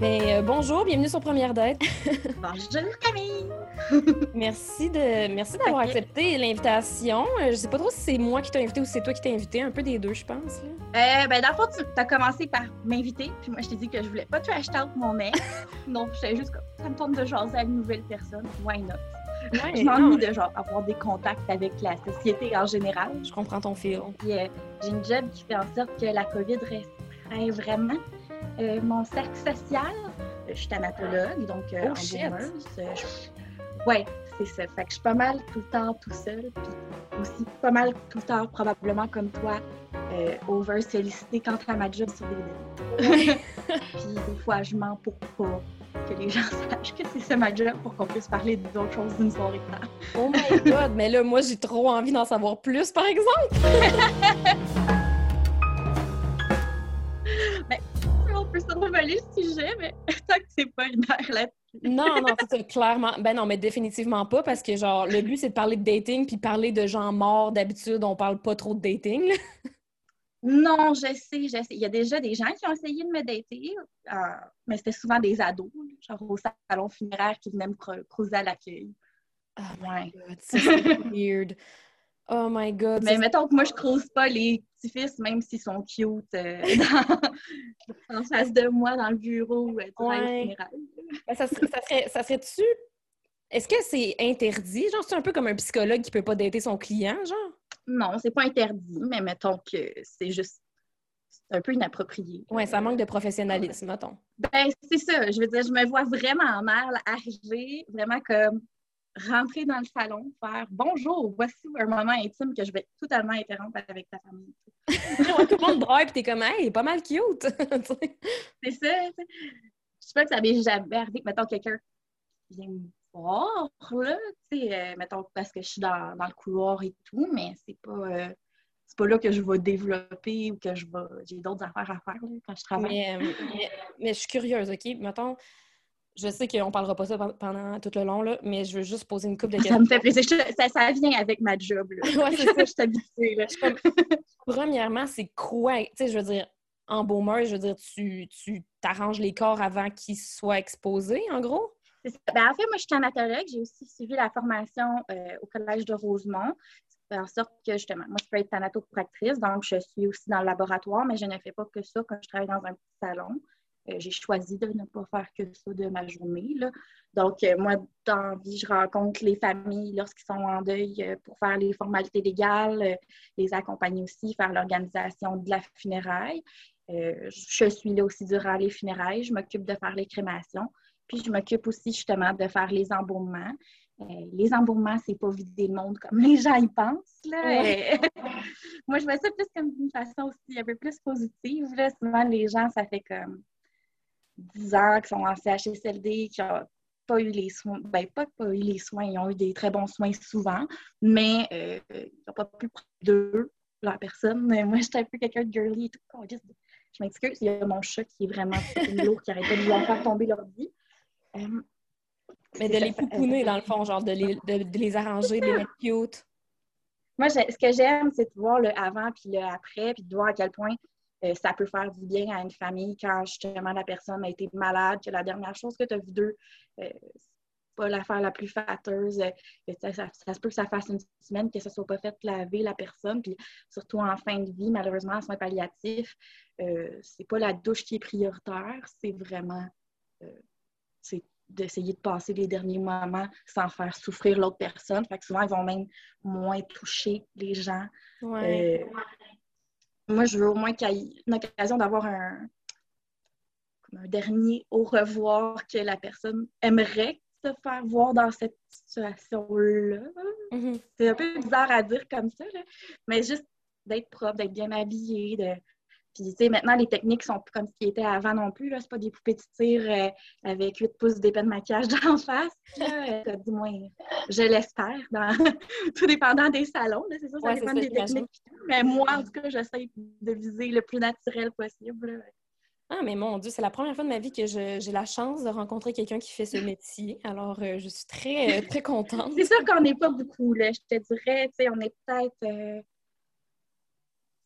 Ben, euh, bonjour, bienvenue sur Première Date. Bonjour Camille! merci de merci d'avoir accepté l'invitation. Euh, je sais pas trop si c'est moi qui t'ai invité ou si c'est toi qui t'ai invité, un peu des deux, je pense. Euh, ben, dans le fond, tu as commencé par m'inviter, puis moi, je t'ai dit que je voulais pas trash out mon mec. Donc, j'étais juste comme, ça me tente de jaser à une nouvelle personne. Why not? Ouais, je m'ennuie de genre avoir des contacts avec la société en général. Je comprends ton fil. Euh, j'ai une job qui fait en sorte que la COVID restreint vraiment euh, mon cercle social. Je suis thanatologue, donc euh, oh, shit. Ouais, c'est ça. Fait que je suis pas mal tout le temps tout seul, puis aussi pas mal tout le temps probablement comme toi, euh, over sollicité quant à ma job sur les puis des fois, je mens pour pas que les gens sachent que c'est ça ma job pour qu'on puisse parler d'autres choses d'une soirée de Oh my god, mais là, moi, j'ai trop envie d'en savoir plus, par exemple. peut se revoler le sujet, mais tant que c'est pas une heure là non, non, c'est clairement. Ben non, mais définitivement pas, parce que genre, le but, c'est de parler de dating, puis parler de gens morts. D'habitude, on parle pas trop de dating. Non, je sais, je sais. Il y a déjà des gens qui ont essayé de me dater, euh, mais c'était souvent des ados, genre au salon funéraire qui venaient me creuser à l'accueil. Oh my god, c'est weird. Oh my god. Mais mettons que moi, je creuse pas les petits-fils, même s'ils sont cute, euh, en face de moi, dans le bureau, euh, ouais. funéraire. Ben, ça, serait, ça serait-tu... Est-ce que c'est interdit? Genre, c'est un peu comme un psychologue qui peut pas dater son client, genre? Non, c'est pas interdit, mais mettons que c'est juste un peu inapproprié. Oui, ça manque de professionnalisme, mettons. Ben, c'est ça. Je veux dire, je me vois vraiment mal arriver, vraiment comme rentrer dans le salon, faire bonjour, voici un moment intime que je vais totalement interrompre avec ta famille. tout le monde braille et t'es comme, hey, pas mal cute. c'est ça. Je sais pas que ça m'est jamais arrivé. Mettons quelqu'un vient voir, là, tu sais, euh, mettons, parce que je suis dans, dans, le couloir et tout, mais c'est pas, euh, c'est pas là que je vais développer ou que je vais, j'ai d'autres affaires à faire là, quand je travaille. Euh, mais, mais, je suis curieuse, OK? Mettons, je sais qu'on parlera pas ça pendant tout le long, là, mais je veux juste poser une coupe de questions. Ça me fait plaisir. Ça, ça vient avec ma job, là. ouais, c'est ça, je suis habituée, là. Premièrement, c'est quoi? Tu sais, je veux dire, en baumer, je veux dire, tu, tu t'arranges les corps avant qu'ils soient exposés, en gros? Ben, en fait, moi, je suis thanatologue. J'ai aussi suivi la formation euh, au Collège de Rosemont. En sorte que, justement, moi, je peux être thanatopractrice, donc je suis aussi dans le laboratoire, mais je ne fais pas que ça quand je travaille dans un petit salon. Euh, j'ai choisi de ne pas faire que ça de ma journée. Là. Donc, euh, moi, dans la vie, je rencontre les familles lorsqu'ils sont en deuil pour faire les formalités légales, les accompagner aussi, faire l'organisation de la funéraille. je suis là aussi durant les funérailles. Je m'occupe de faire les crémations. Puis je m'occupe aussi justement de faire les embaumements. Euh, les embaumements, c'est pas vider le monde comme les gens y pensent. Là. Euh, moi, je vois ça plus comme une façon aussi un peu plus positive. Là. Souvent, les gens, ça fait comme 10 ans qu'ils sont en CHSLD, qui n'ont pas eu les soins. Ben, pas pas eu les soins, ils ont eu des très bons soins souvent, mais euh, ils n'ont pas pu prendre d'eux, la personne. Moi, j'étais un peu quelqu'un de girly et tout. Je m'excuse, il y a mon chat qui est vraiment lourd, qui arrête de lui en faire tomber l'ordi. Euh, mais de les pouponner, dans le fond, genre de les, de, les arranger, de les mettre cute. Moi, ce que j'aime, c'est de voir le avant puis le après, puis de voir à quel point euh, ça peut faire du bien à une famille quand justement la personne a été malade, que la dernière chose que tu as vue d'eux, euh, c'est pas l'affaire la plus fâteuse. Ça, ça, se peut que ça fasse une semaine que ça soit pas fait laver la personne, puis surtout en fin de vie, malheureusement, en soins palliatifs, c'est pas la douche qui est prioritaire, c'est vraiment c'est d'essayer de passer les derniers moments sans faire souffrir l'autre personne. Fait que souvent, ils vont même moins toucher les gens. Euh, moi, je veux au moins qu'il y ait une occasion d'avoir un, un dernier au revoir que la personne aimerait se faire voir dans cette situation-là. Mm-hmm. C'est un peu bizarre à dire comme ça, mais juste d'être propre, d'être bien habillé, de puis, tu sais, maintenant, les techniques sont comme ce qui était avant non plus. C'est pas des poupées de tir euh, avec 8 pouces d'épée de maquillage d'en face. Euh, du moins, je l'espère, dans... tout dépendant des salons. C'est ça, ça dépend des techniques. Mais moi, en tout cas, j'essaie de viser le plus naturel possible. Ah, mais mon Dieu, c'est la première fois de ma vie que j'ai la chance de rencontrer quelqu'un qui fait ce métier. Alors, euh, je suis très, très contente. c'est sûr qu'on n'est pas beaucoup, là. Je te dirais, tu sais, on est peut-être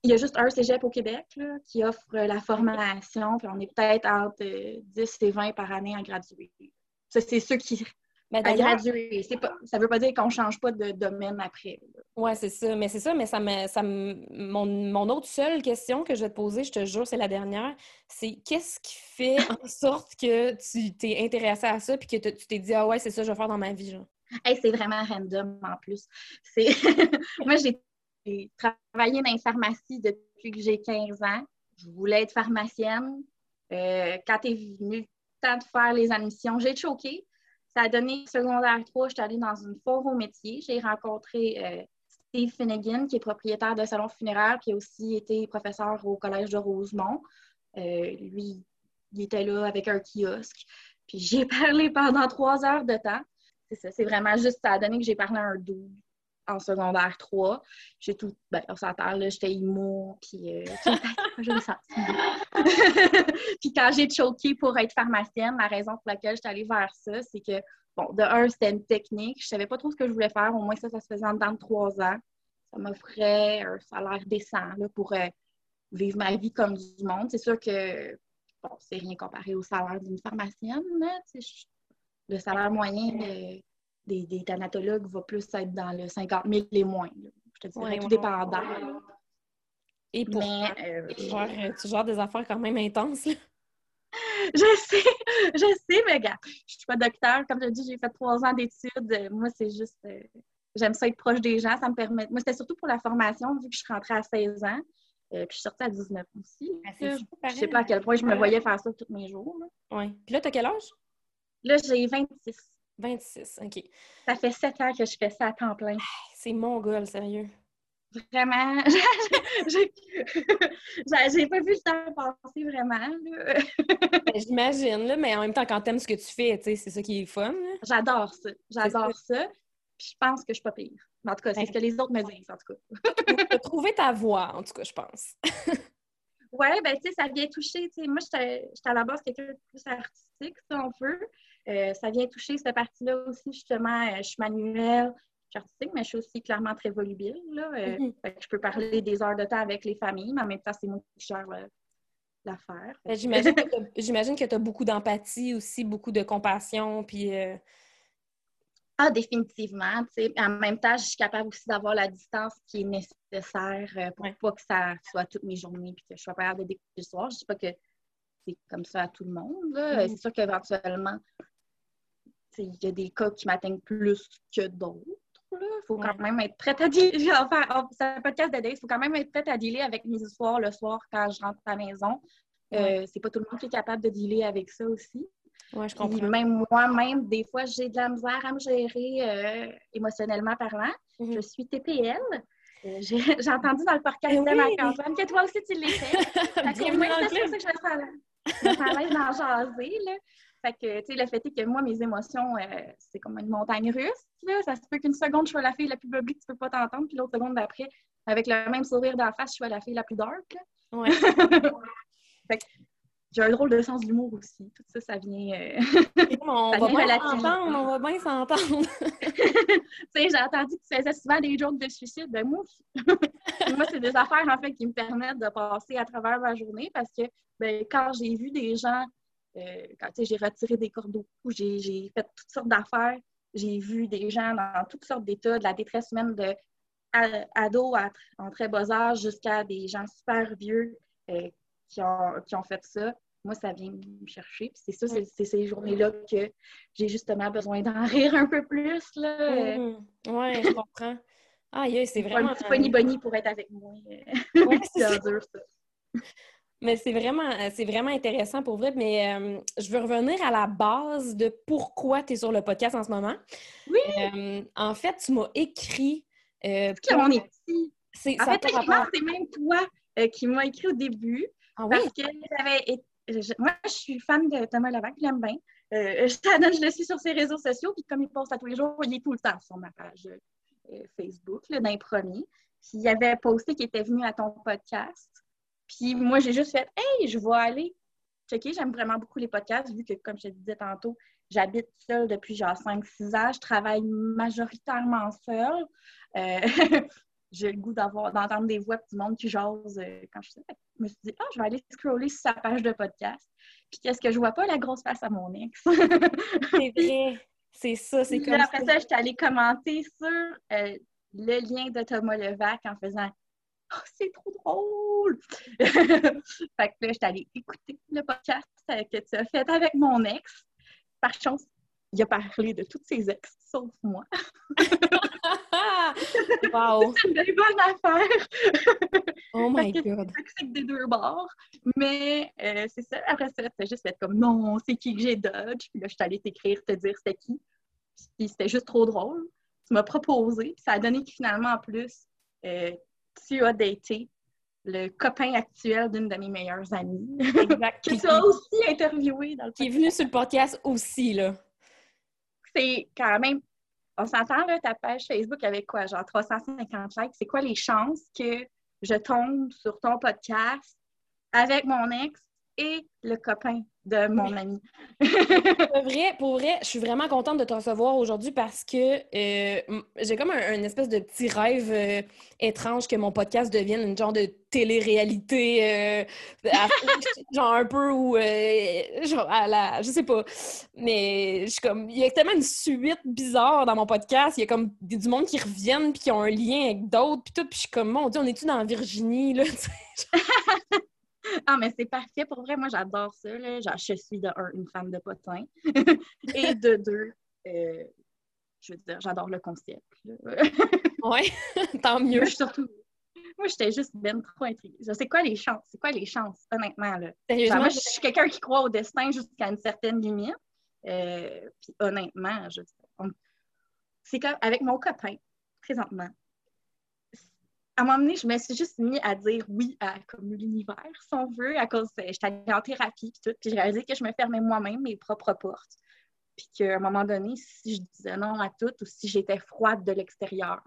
il y a juste un cégep au Québec qui offre la formation, puis on est peut-être entre 10 et 20 par année à graduer. Ça, c'est ceux qui mais à graduer. ça ne veut pas dire qu'on ne change pas de domaine après. Oui, c'est ça. Mais c'est ça, mais ça me, ça mon, mon, autre seule question que je vais te poser, je te jure, c'est la dernière, c'est qu'est-ce qui fait en sorte que tu t'es intéressé à ça puis que tu t'es dit Ah ouais, c'est ça que je vais faire dans ma vie, genre? c'est vraiment random en plus. Moi, j'ai travaillé dans une pharmacie depuis que j'ai 15 ans. Je voulais être pharmacienne. Euh, quand est venu le temps de faire les admissions, j'ai choqué. Ça a donné secondaire 3, je suis allée dans une foire au métier. J'ai rencontré euh, Steve Finnegan, qui est propriétaire de salon funéraire, qui a aussi été professeur au Collège de Rosemont. Euh, lui, il était là avec un kiosque. Puis j'ai parlé pendant trois heures de temps. C'est ça, c'est vraiment juste, ça a donné que j'ai parlé un double en secondaire 3. J'ai tout, ben, on s'entend, là, j'étais immo, puis euh, je le sens. puis quand j'ai choqué pour être pharmacienne, la raison pour laquelle j'étais allée vers ça, c'est que, bon, de un, c'était une technique. Je savais pas trop ce que je voulais faire. Au moins, ça, ça se faisait en dedans de trois ans. Ça m'offrait un salaire décent là, pour euh, vivre ma vie comme du monde. C'est sûr que, bon, c'est rien comparé au salaire d'une pharmacienne. Là, le salaire moyen de des, des thanatologues va plus être dans le 50 000 et moins. Je te dirais, tout dépendant. Et pour euh, tu, gères, des affaires quand même intenses. Je sais, je sais, mais gars, je suis pas docteur. Comme je dis, j'ai fait trois ans d'études. Moi, c'est juste, euh, j'aime ça être proche des gens. Ça me permet. Moi, c'était surtout pour la formation, vu que je suis rentrée à 16 ans. Euh, puis je suis sortie à 19 aussi. Ah, je sais pas à quel point je me voyais faire ça tous mes jours. Oui. Puis là, tu as quel âge? Là, j'ai 26. 26, OK. Ça fait sept ans que je fais ça à temps plein. C'est mon goal, sérieux. Vraiment? J'ai pas vu le temps passer vraiment. Ben, j'imagine, mais en même temps, quand t'aimes ce que tu fais, c'est ça qui est fun. J'adore ça. J'adore ça. Puis je pense que je suis pas pire. En tout cas, c'est ce que les autres me disent, en tout cas. tu trouvé ta voix, en tout cas, je pense. oui, ben tu sais, ça vient toucher. Moi, j'étais à la base quelqu'un de plus artistique, si on veut. Euh, ça vient toucher cette partie-là aussi, justement. Euh, je suis manuelle, je suis artistique, mais je suis aussi clairement très volubile. Là. Euh, mhm. je peux parler des heures de temps avec les familles, mais en même temps, c'est moi qui gère l'affaire. Ben, j'imagine que tu as, beaucoup d'empathie aussi, beaucoup de compassion, puis... Ah, définitivement. En même temps, je suis capable aussi d'avoir la distance qui est nécessaire pour pas que ça soit toutes mes journées puis que je sois pas capable de découvrir le soir. Je ne dis pas que c'est comme ça à tout le monde. Mhm. C'est sûr qu'éventuellement, il y a des cas qui m'atteignent plus que d'autres. Il faut quand même être prête à dealer. Enfin, c'est un podcast de il faut quand même être prête à dealer avec mes histoires le soir quand je rentre à la maison. Euh, c'est pas tout le monde qui est capable de dealer avec ça aussi. Oui, je comprends. même moi-même, des fois, j'ai de la misère à me gérer euh, émotionnellement parlant. Mhm. Je suis TPL. Euh, j'ai entendu dans le podcast eh de Marc-Antoine que toi aussi tu l'es fait. moi, c'est ça que je me sens à l'aise d'en jaser. Là. Fait que, tu sais, le fait est que moi, mes émotions, euh, c'est comme une montagne russe. Là. Ça se peut qu'une seconde, je sois la fille la plus bubbly tu peux pas t'entendre, puis l'autre seconde d'après, avec le même sourire d'en face, je sois la fille la plus dark. Ouais. fait que j'ai un drôle de sens d'humour aussi. Tout ça, ça vient. Euh... on, va bien s'entendre, on va bien s'entendre. tu sais, j'ai entendu que tu faisais souvent des jokes de suicide. Ben, moi, moi c'est des affaires, en fait, qui me permettent de passer à travers ma journée parce que, ben, quand j'ai vu des gens euh, quand j'ai retiré des cordeaux, j'ai fait toutes sortes d'affaires. J'ai vu des gens dans toutes sortes d'états, de la détresse même de ados en très bas âge jusqu'à des gens super vieux euh, qui, ont, fait ça. Moi, ça vient me chercher. C'est ça, c'est ces journées-là que j'ai justement besoin d'en rire un peu plus. Là. Mmh. Oui, je comprends. Ah, c'est vraiment. Un petit pony bonnie pour être avec moi. c'est dur, ça. Mais c'est vraiment, euh, c'est vraiment intéressant pour vrai. Mais euh, je veux revenir à la base de pourquoi tu es sur le podcast en ce moment. Oui. Euh, en fait, tu m'as écrit. Euh, on est ici. En fait, c'est même toi qui m'as écrit au début. Ah, parce que j'avais moi, je suis fan de Thomas Levac, je l'aime bien. je, je le suis sur ses réseaux sociaux, puis comme il poste à tous les jours, il est tout le temps sur ma page Facebook, d'un premier. Puis il avait posté qu'il était venu à ton podcast. Puis moi, j'ai juste fait Hey, je vais aller checker. J'aime vraiment beaucoup les podcasts, vu que, comme je te disais tantôt, j'habite seule depuis genre 5-6 ans. Je travaille majoritairement seule. Euh, j'ai le goût d'avoir d'entendre des voix du monde qui jase euh, quand je, je me suis dit, ah, je vais aller scroller sur sa page de podcast. Puis qu'est-ce que je vois pas? La grosse face à mon ex. c'est vrai. C'est ça, c'est comme après ça. j'étais allée commenter sur euh, le lien de Thomas Levac en faisant Oh, c'est trop drôle! fait que là, j'étais allée écouter le podcast que tu as fait avec mon ex. Par chance, il a parlé de toutes ses ex, sauf moi. wow! C'est une bonne affaire! oh my god! C'est des deux bords. Mais euh, c'est ça. Après ça, c'était juste fait comme non, c'est qui que j'ai dodge? Puis là, je suis allée t'écrire, te dire c'était qui. Puis c'était juste trop drôle. Tu m'as proposé. Puis ça a donné que finalement, en plus, euh, tu as daté le copain actuel d'une de mes meilleures amies. Exact. que tu as aussi interviewé dans le podcast. Qui est venu sur le podcast aussi, là. C'est quand même. On s'entend, là, ta page Facebook avec quoi? Genre 350 likes. C'est quoi les chances que je tombe sur ton podcast avec mon ex et le copain de mon ami. pour, vrai, pour vrai, je suis vraiment contente de te recevoir aujourd'hui parce que euh, j'ai comme un, espèce de petit rêve euh, étrange que mon podcast devienne une genre de télé-réalité, euh, genre un peu ou genre à la, je sais pas, mais je comme, il y a tellement une suite bizarre dans mon podcast, il y a comme du monde qui reviennent puis qui ont un lien avec d'autres puis tout, puis je suis comme, mon Dieu, on est-tu dans Virginie, là, ah, mais c'est parfait. Pour vrai, moi, j'adore ça. Là. Genre, je suis de un, une fan de potin. Et de deux, euh, je veux dire, j'adore le concept. oui, tant mieux. Moi, surtout, moi, j'étais juste ben trop intriguée. C'est quoi les chances? C'est quoi les chances, honnêtement? Là? moi, je suis quelqu'un qui croit au destin jusqu'à une certaine limite. Euh, puis honnêtement, je, c'est comme avec mon copain, présentement, à un moment donné, je me suis juste mis à dire oui à comme l'univers, si on veut, à cause de, j'étais allée en thérapie et tout, puis j'ai réalisé que je me fermais moi-même mes propres portes. Puis qu'à un moment donné, si je disais non à tout ou si j'étais froide de l'extérieur,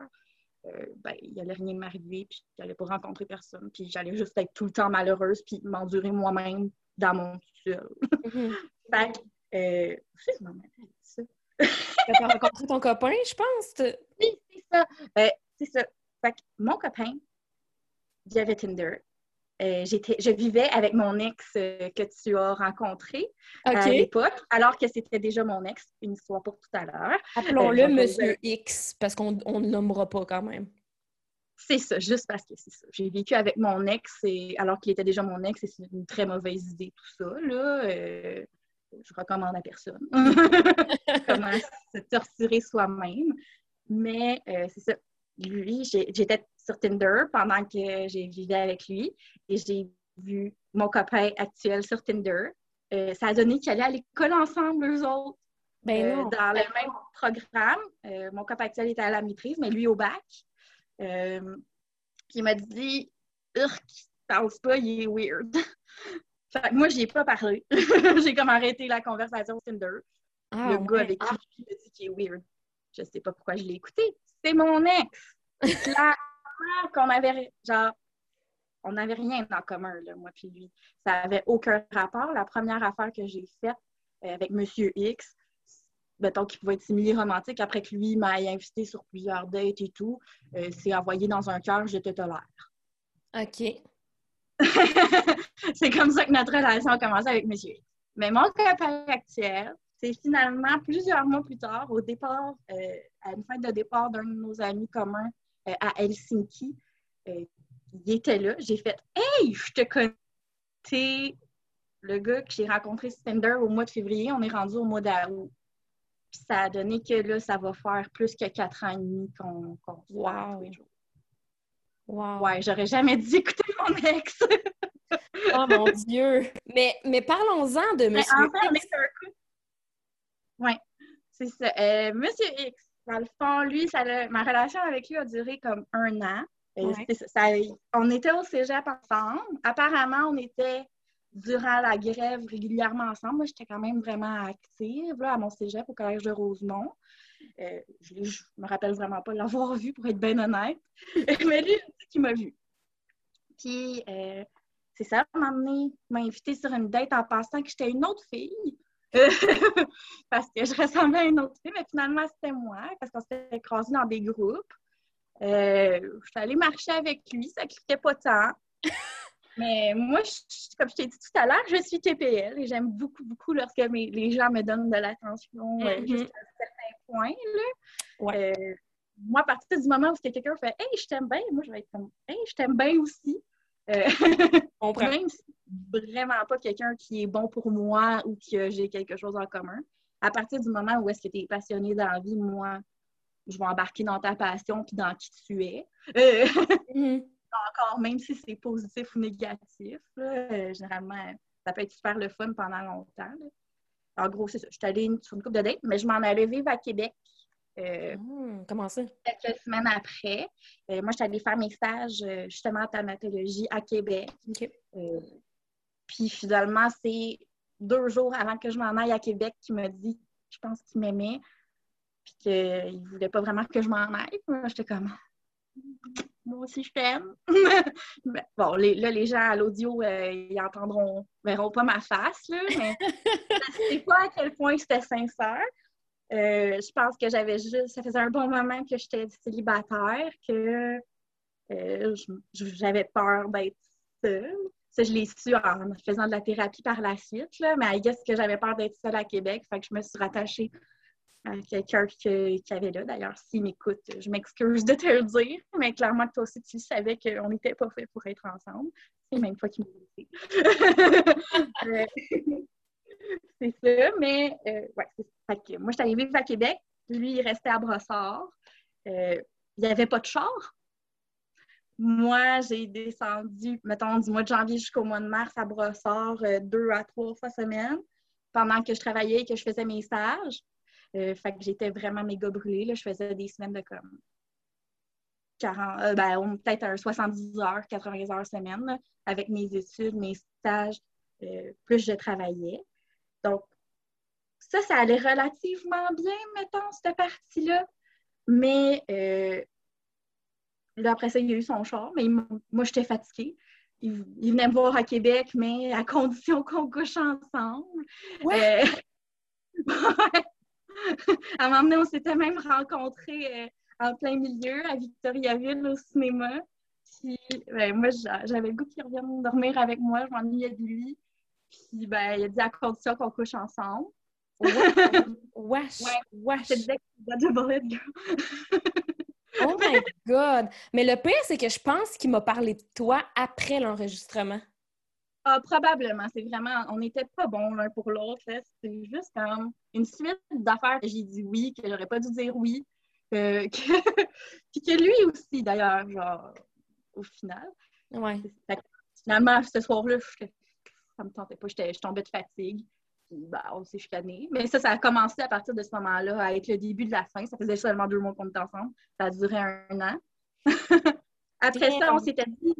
euh, ben, il n'allait rien m'arriver, puis j'allais pas rencontrer personne, puis j'allais juste être tout le temps malheureuse, puis m'endurer moi-même dans mon seul. Mm-hmm. fait que, euh, je sais ça. Tu as rencontré ton copain, je pense? Oui, c'est ça. Ben, c'est ça. Fait que mon copain, j'avais Tinder. Euh, je vivais avec mon ex euh, que tu as rencontré à l'époque, alors que c'était déjà mon ex, une histoire pour tout à l'heure. Appelons-le euh, Monsieur X, parce qu'on ne le nommera pas quand même. C'est ça, juste parce que c'est ça. J'ai vécu avec mon ex, et, alors qu'il était déjà mon ex, et c'est une très mauvaise idée, tout ça. Là, je recommande à personne comment se torturer soi-même. Mais c'est ça, lui, j'étais sur Tinder pendant que j'ai vécu avec lui et j'ai vu mon copain actuel sur Tinder. Euh, ça a donné qu'ils allaient à l'école ensemble, eux autres, ben euh, dans le même programme. Euh, mon copain actuel était à la maîtrise, mais lui au bac. puis il m'a dit Urk, parle pas, il est weird. fait que moi, j'y ai pas parlé. j'ai comme arrêté la conversation sur Tinder. Ah, le gars avec qui il m'a dit qu'il est weird. Je sais pas pourquoi je l'ai écouté c'est mon ex. Clairement qu'on avait, genre, on n'avait rien en commun, là, moi puis lui. Ça n'avait aucun rapport. La première affaire que j'ai faite euh, avec Monsieur X, mettons qu'il pouvait être simili romantique, après que lui m'a invité sur plusieurs dates et tout, euh, c'est envoyé dans un cœur, je te tolère. OK. c'est comme ça que notre relation a commencé avec Monsieur X. Mais mon copain actuel, c'est finalement plusieurs mois plus tard, au départ, euh, à une fête de départ d'un de nos amis communs euh, à Helsinki, euh, il était là. J'ai fait Hey, je te connais. le gars que j'ai rencontré sur Tinder au mois de février, on est rendu au mois d'août. Puis ça a donné que là, ça va faire plus que quatre ans et demi qu'on qu se wow. tous les jours. Wow. Ouais, j'aurais jamais dû écouter mon ex. oh mon Dieu! Mais, mais parlons-en de Monsieur X. Oui, c'est ça. Euh, Monsieur X, dans le fond, lui, ça ma relation avec lui a duré comme un an. Euh, on était au cégep ensemble. Apparemment, on était durant la grève régulièrement ensemble. Moi, j'étais quand même vraiment active là, à mon cégep au collège de Rosemont. Euh, je ne me rappelle vraiment pas l'avoir vu, pour être bien honnête. Mais lui, il m'a vu. Puis, c'est ça, m'a m'a invité sur une date en pensant que j'étais une autre fille. parce que je ressemblais à une autre fille, mais finalement, c'était moi, parce qu'on s'était croisés dans des groupes. Euh, je suis allée marcher avec lui, ça cliquait pas tant. Mais moi, comme je t'ai dit tout à l'heure, je suis TPL et j'aime beaucoup, beaucoup lorsque les gens me donnent de l'attention euh, mm-hmm. jusqu'à un certain point. Euh, moi, à partir du moment où quelqu'un fait Hey, je t'aime bien, moi, je vais être comme Hey, je t'aime bien aussi. Euh, même si vraiment pas quelqu'un qui est bon pour moi ou que j'ai quelque chose en commun. À partir du moment où est-ce que tu es passionné dans la vie, moi, je vais embarquer dans ta passion puis dans qui tu es. Mm-hmm encore, même si c'est positif ou négatif. Euh, généralement, ça peut être super le fun pendant longtemps. En gros, c'est ça. Je suis allée sur une coupe de date, mais je m'en allais vivre à Québec. Euh, hmm, comment ça? Quelques semaines après. Euh, moi, je suis allée faire mes stages justement en thermatologie à Québec. puis finalement, c'est deux jours avant que je m'en aille à Québec qu'il m'a dit, je pense qu'il m'aimait, puis qu'il ne voulait pas vraiment que je m'en aille. J'étais comme, moi aussi je t'aime. bon, là, les gens à l'audio, euh, ils entendront, verront pas ma face, là, mais je sais pas à quel point c'était sincère. Euh, je pense que j'avais juste, ça faisait un bon moment que j'étais célibataire, que euh, j'avais peur d'être seule. Ça, je l'ai su en faisant de la thérapie par la suite, là, mais I guess que j'avais peur d'être seule à Québec, fait que je me suis rattachée quelqu'un qui, avait là. D'ailleurs, s'il m'écoute, je m'excuse de te le dire, mais clairement, toi aussi, tu savais qu'on n'était pas fait pour être ensemble. C'est même qu'il m'a dit. c'est ça, mais euh, ouais, c'est Moi, je suis vivre à Québec. Lui, il restait à Brossard. Euh, il n'y avait pas de char. Moi, j'ai descendu, mettons, du mois de janvier jusqu'au mois de mars à Brossard euh, deux à trois fois semaine pendant que je travaillais et que je faisais mes stages. Fait que j'étais vraiment méga brûlée. Là. Je faisais des semaines de comme 40, euh, ben, peut-être un 70 heures, 80 heures semaine, avec mes études, mes stages, plus je travaillais. Donc, ça, ça allait relativement bien, mettons, cette partie-là. Mais là, après ça, il y a eu son char, mais moi, j'étais fatiguée. Il, venait me voir à Québec, mais à condition qu'on couche ensemble. Ouais. à un moment donné, on s'était même rencontrés euh, en plein milieu à Victoriaville au cinéma. Puis, ben, moi, j'avais le goût qu'il revienne dormir avec moi. Je m'ennuyais de lui. Puis, ben, il a dit à condition qu'on couche ensemble. Wesh! wesh! Oh my God! Mais le pire, c'est que je pense qu'il m'a parlé de toi après l'enregistrement. Ah, probablement. C'est vraiment, on n'était pas bons l'un pour l'autre. C'est juste comme une suite d'affaires que j'ai dit oui, que j'aurais pas dû dire oui. Euh, Puis que lui aussi, d'ailleurs, genre, au final. Ouais. Finalement, ce soir-là, ça me tentait pas. Je tombais de fatigue. Puis, bah, on s'est chicané. Mais ça, ça a commencé à partir de ce moment-là à être le début de la fin. Ça faisait seulement deux mois qu'on était ensemble. Ça a duré un an. Après ça, on s'était dit,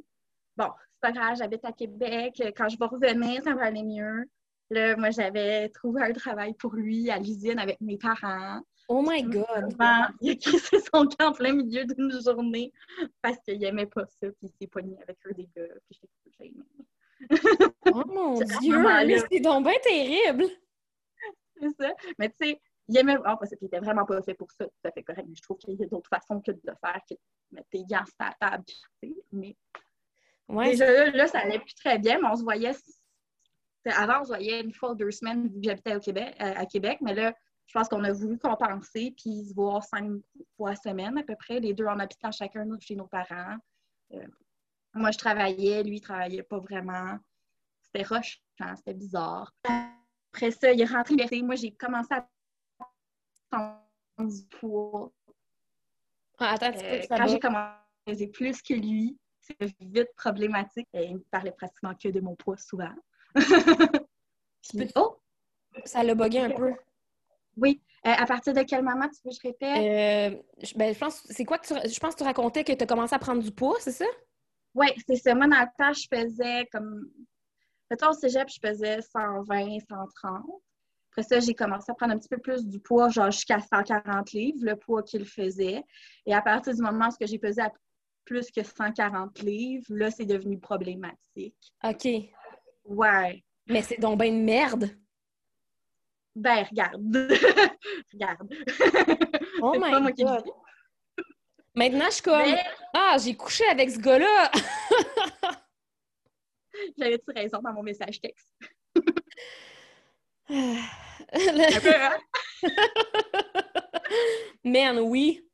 bon, c'est pas grave, j'habite à Québec. Quand je vais revenir, ça va aller mieux. Là, moi, j'avais trouvé un travail pour lui à l'usine avec mes parents. Oh my God! Il a crissé son camp en plein milieu d'une journée parce qu'il aimait pas ça, puis il s'est pogné avec eux des gars, puis j'étais Oh mon Dieu! C'est donc bien terrible! C'est ça. Mais tu sais, il aimait. Oh, parce qu'il était vraiment pas fait pour ça, ça fait correct. Mais je trouve qu'il y a d'autres façons que de le faire, que de mettre tes gants sur la table, mais Déjà là, ça allait plus très bien, mais on se voyait. Avant, on se voyait une fois ou deux semaines vu que j'habitais au Québec, euh, à Québec, mais là, je pense qu'on a voulu compenser puis se voir cinq fois semaine à peu près, les deux en habitant chacun chez nos parents. Euh, moi, je travaillais, lui, il travaillait pas vraiment. C'était rush, c'était bizarre. Après ça, il est rentré Moi, j'ai commencé à prendre du poids. Ah, attends, euh, quand j'ai commencé plus que lui, c'est vite problématique. Et il me parlait pratiquement que de mon poids souvent. oh! Ça l'a bugué un peu. Oui. Euh, à partir de quel moment tu veux que je répète? Euh, ben, je pense, c'est quoi que tu, je pense que tu racontais que tu as commencé à prendre du poids, c'est ça? Oui, c'est ça. Moi, dans le temps, je faisais comme. Peut-être au cégep, je faisais 120, 130. Après ça, j'ai commencé à prendre un petit peu plus du poids, genre jusqu'à 140 livres, le poids qu'il faisait. Et à partir du moment où j'ai pesé à plus que 140 livres, là, c'est devenu problématique. OK. Ouais. Mais c'est donc bien une merde. Ben, regarde. regarde. Oh my God. Maintenant, je suis comme Ah, j'ai couché avec ce gars-là! J'avais-tu raison dans mon message texte? Un peu, hein? Man, oui.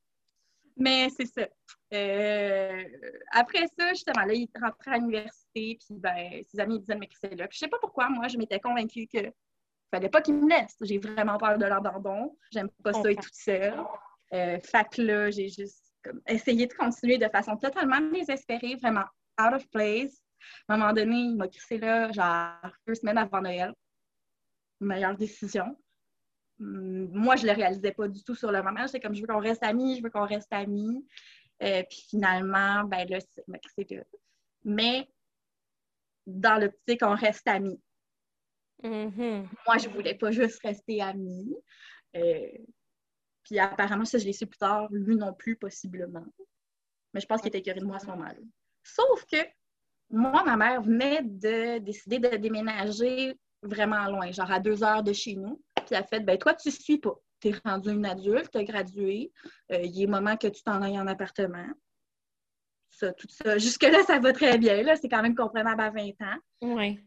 Mais c'est ça. Euh, après ça, justement, là, il rentrait à l'université, puis ben, ses amis disaient mais c'est là. Puis je sais pas pourquoi, moi, je m'étais convaincue que fallait pas qu'il me laisse. J'ai vraiment peur de l'abandon. J'aime pas ça être toute seule. Euh, que là, j'ai juste essayé de continuer de façon totalement désespérée, vraiment out of place. À un moment donné, il m'a crissé là, genre deux semaines avant Noël. Meilleure décision. Hum, moi, je ne le réalisais pas du tout sur le moment. J'étais comme, je veux qu'on reste amis, je veux qu'on reste amis. Euh, puis finalement, ben là, il m'a crissé là. Mais dans le petit qu'on reste amis. Mm-hmm. Moi, je voulais pas juste rester amie. Euh, puis apparemment, ça, je l'ai su plus tard, lui non plus, possiblement. Mais je pense qu'il était écœuré de moi à ce moment-là. Sauf que moi, ma mère venait de décider de déménager vraiment loin, genre à deux heures de chez nous. Puis elle a fait ben toi, tu suis pas. Tu es rendue une adulte, tu as gradué. Euh, il est moment que tu t'en ailles en appartement. Ça, tout ça. Jusque-là, ça va très bien. Là. C'est quand même comprenable à 20 ans. Oui.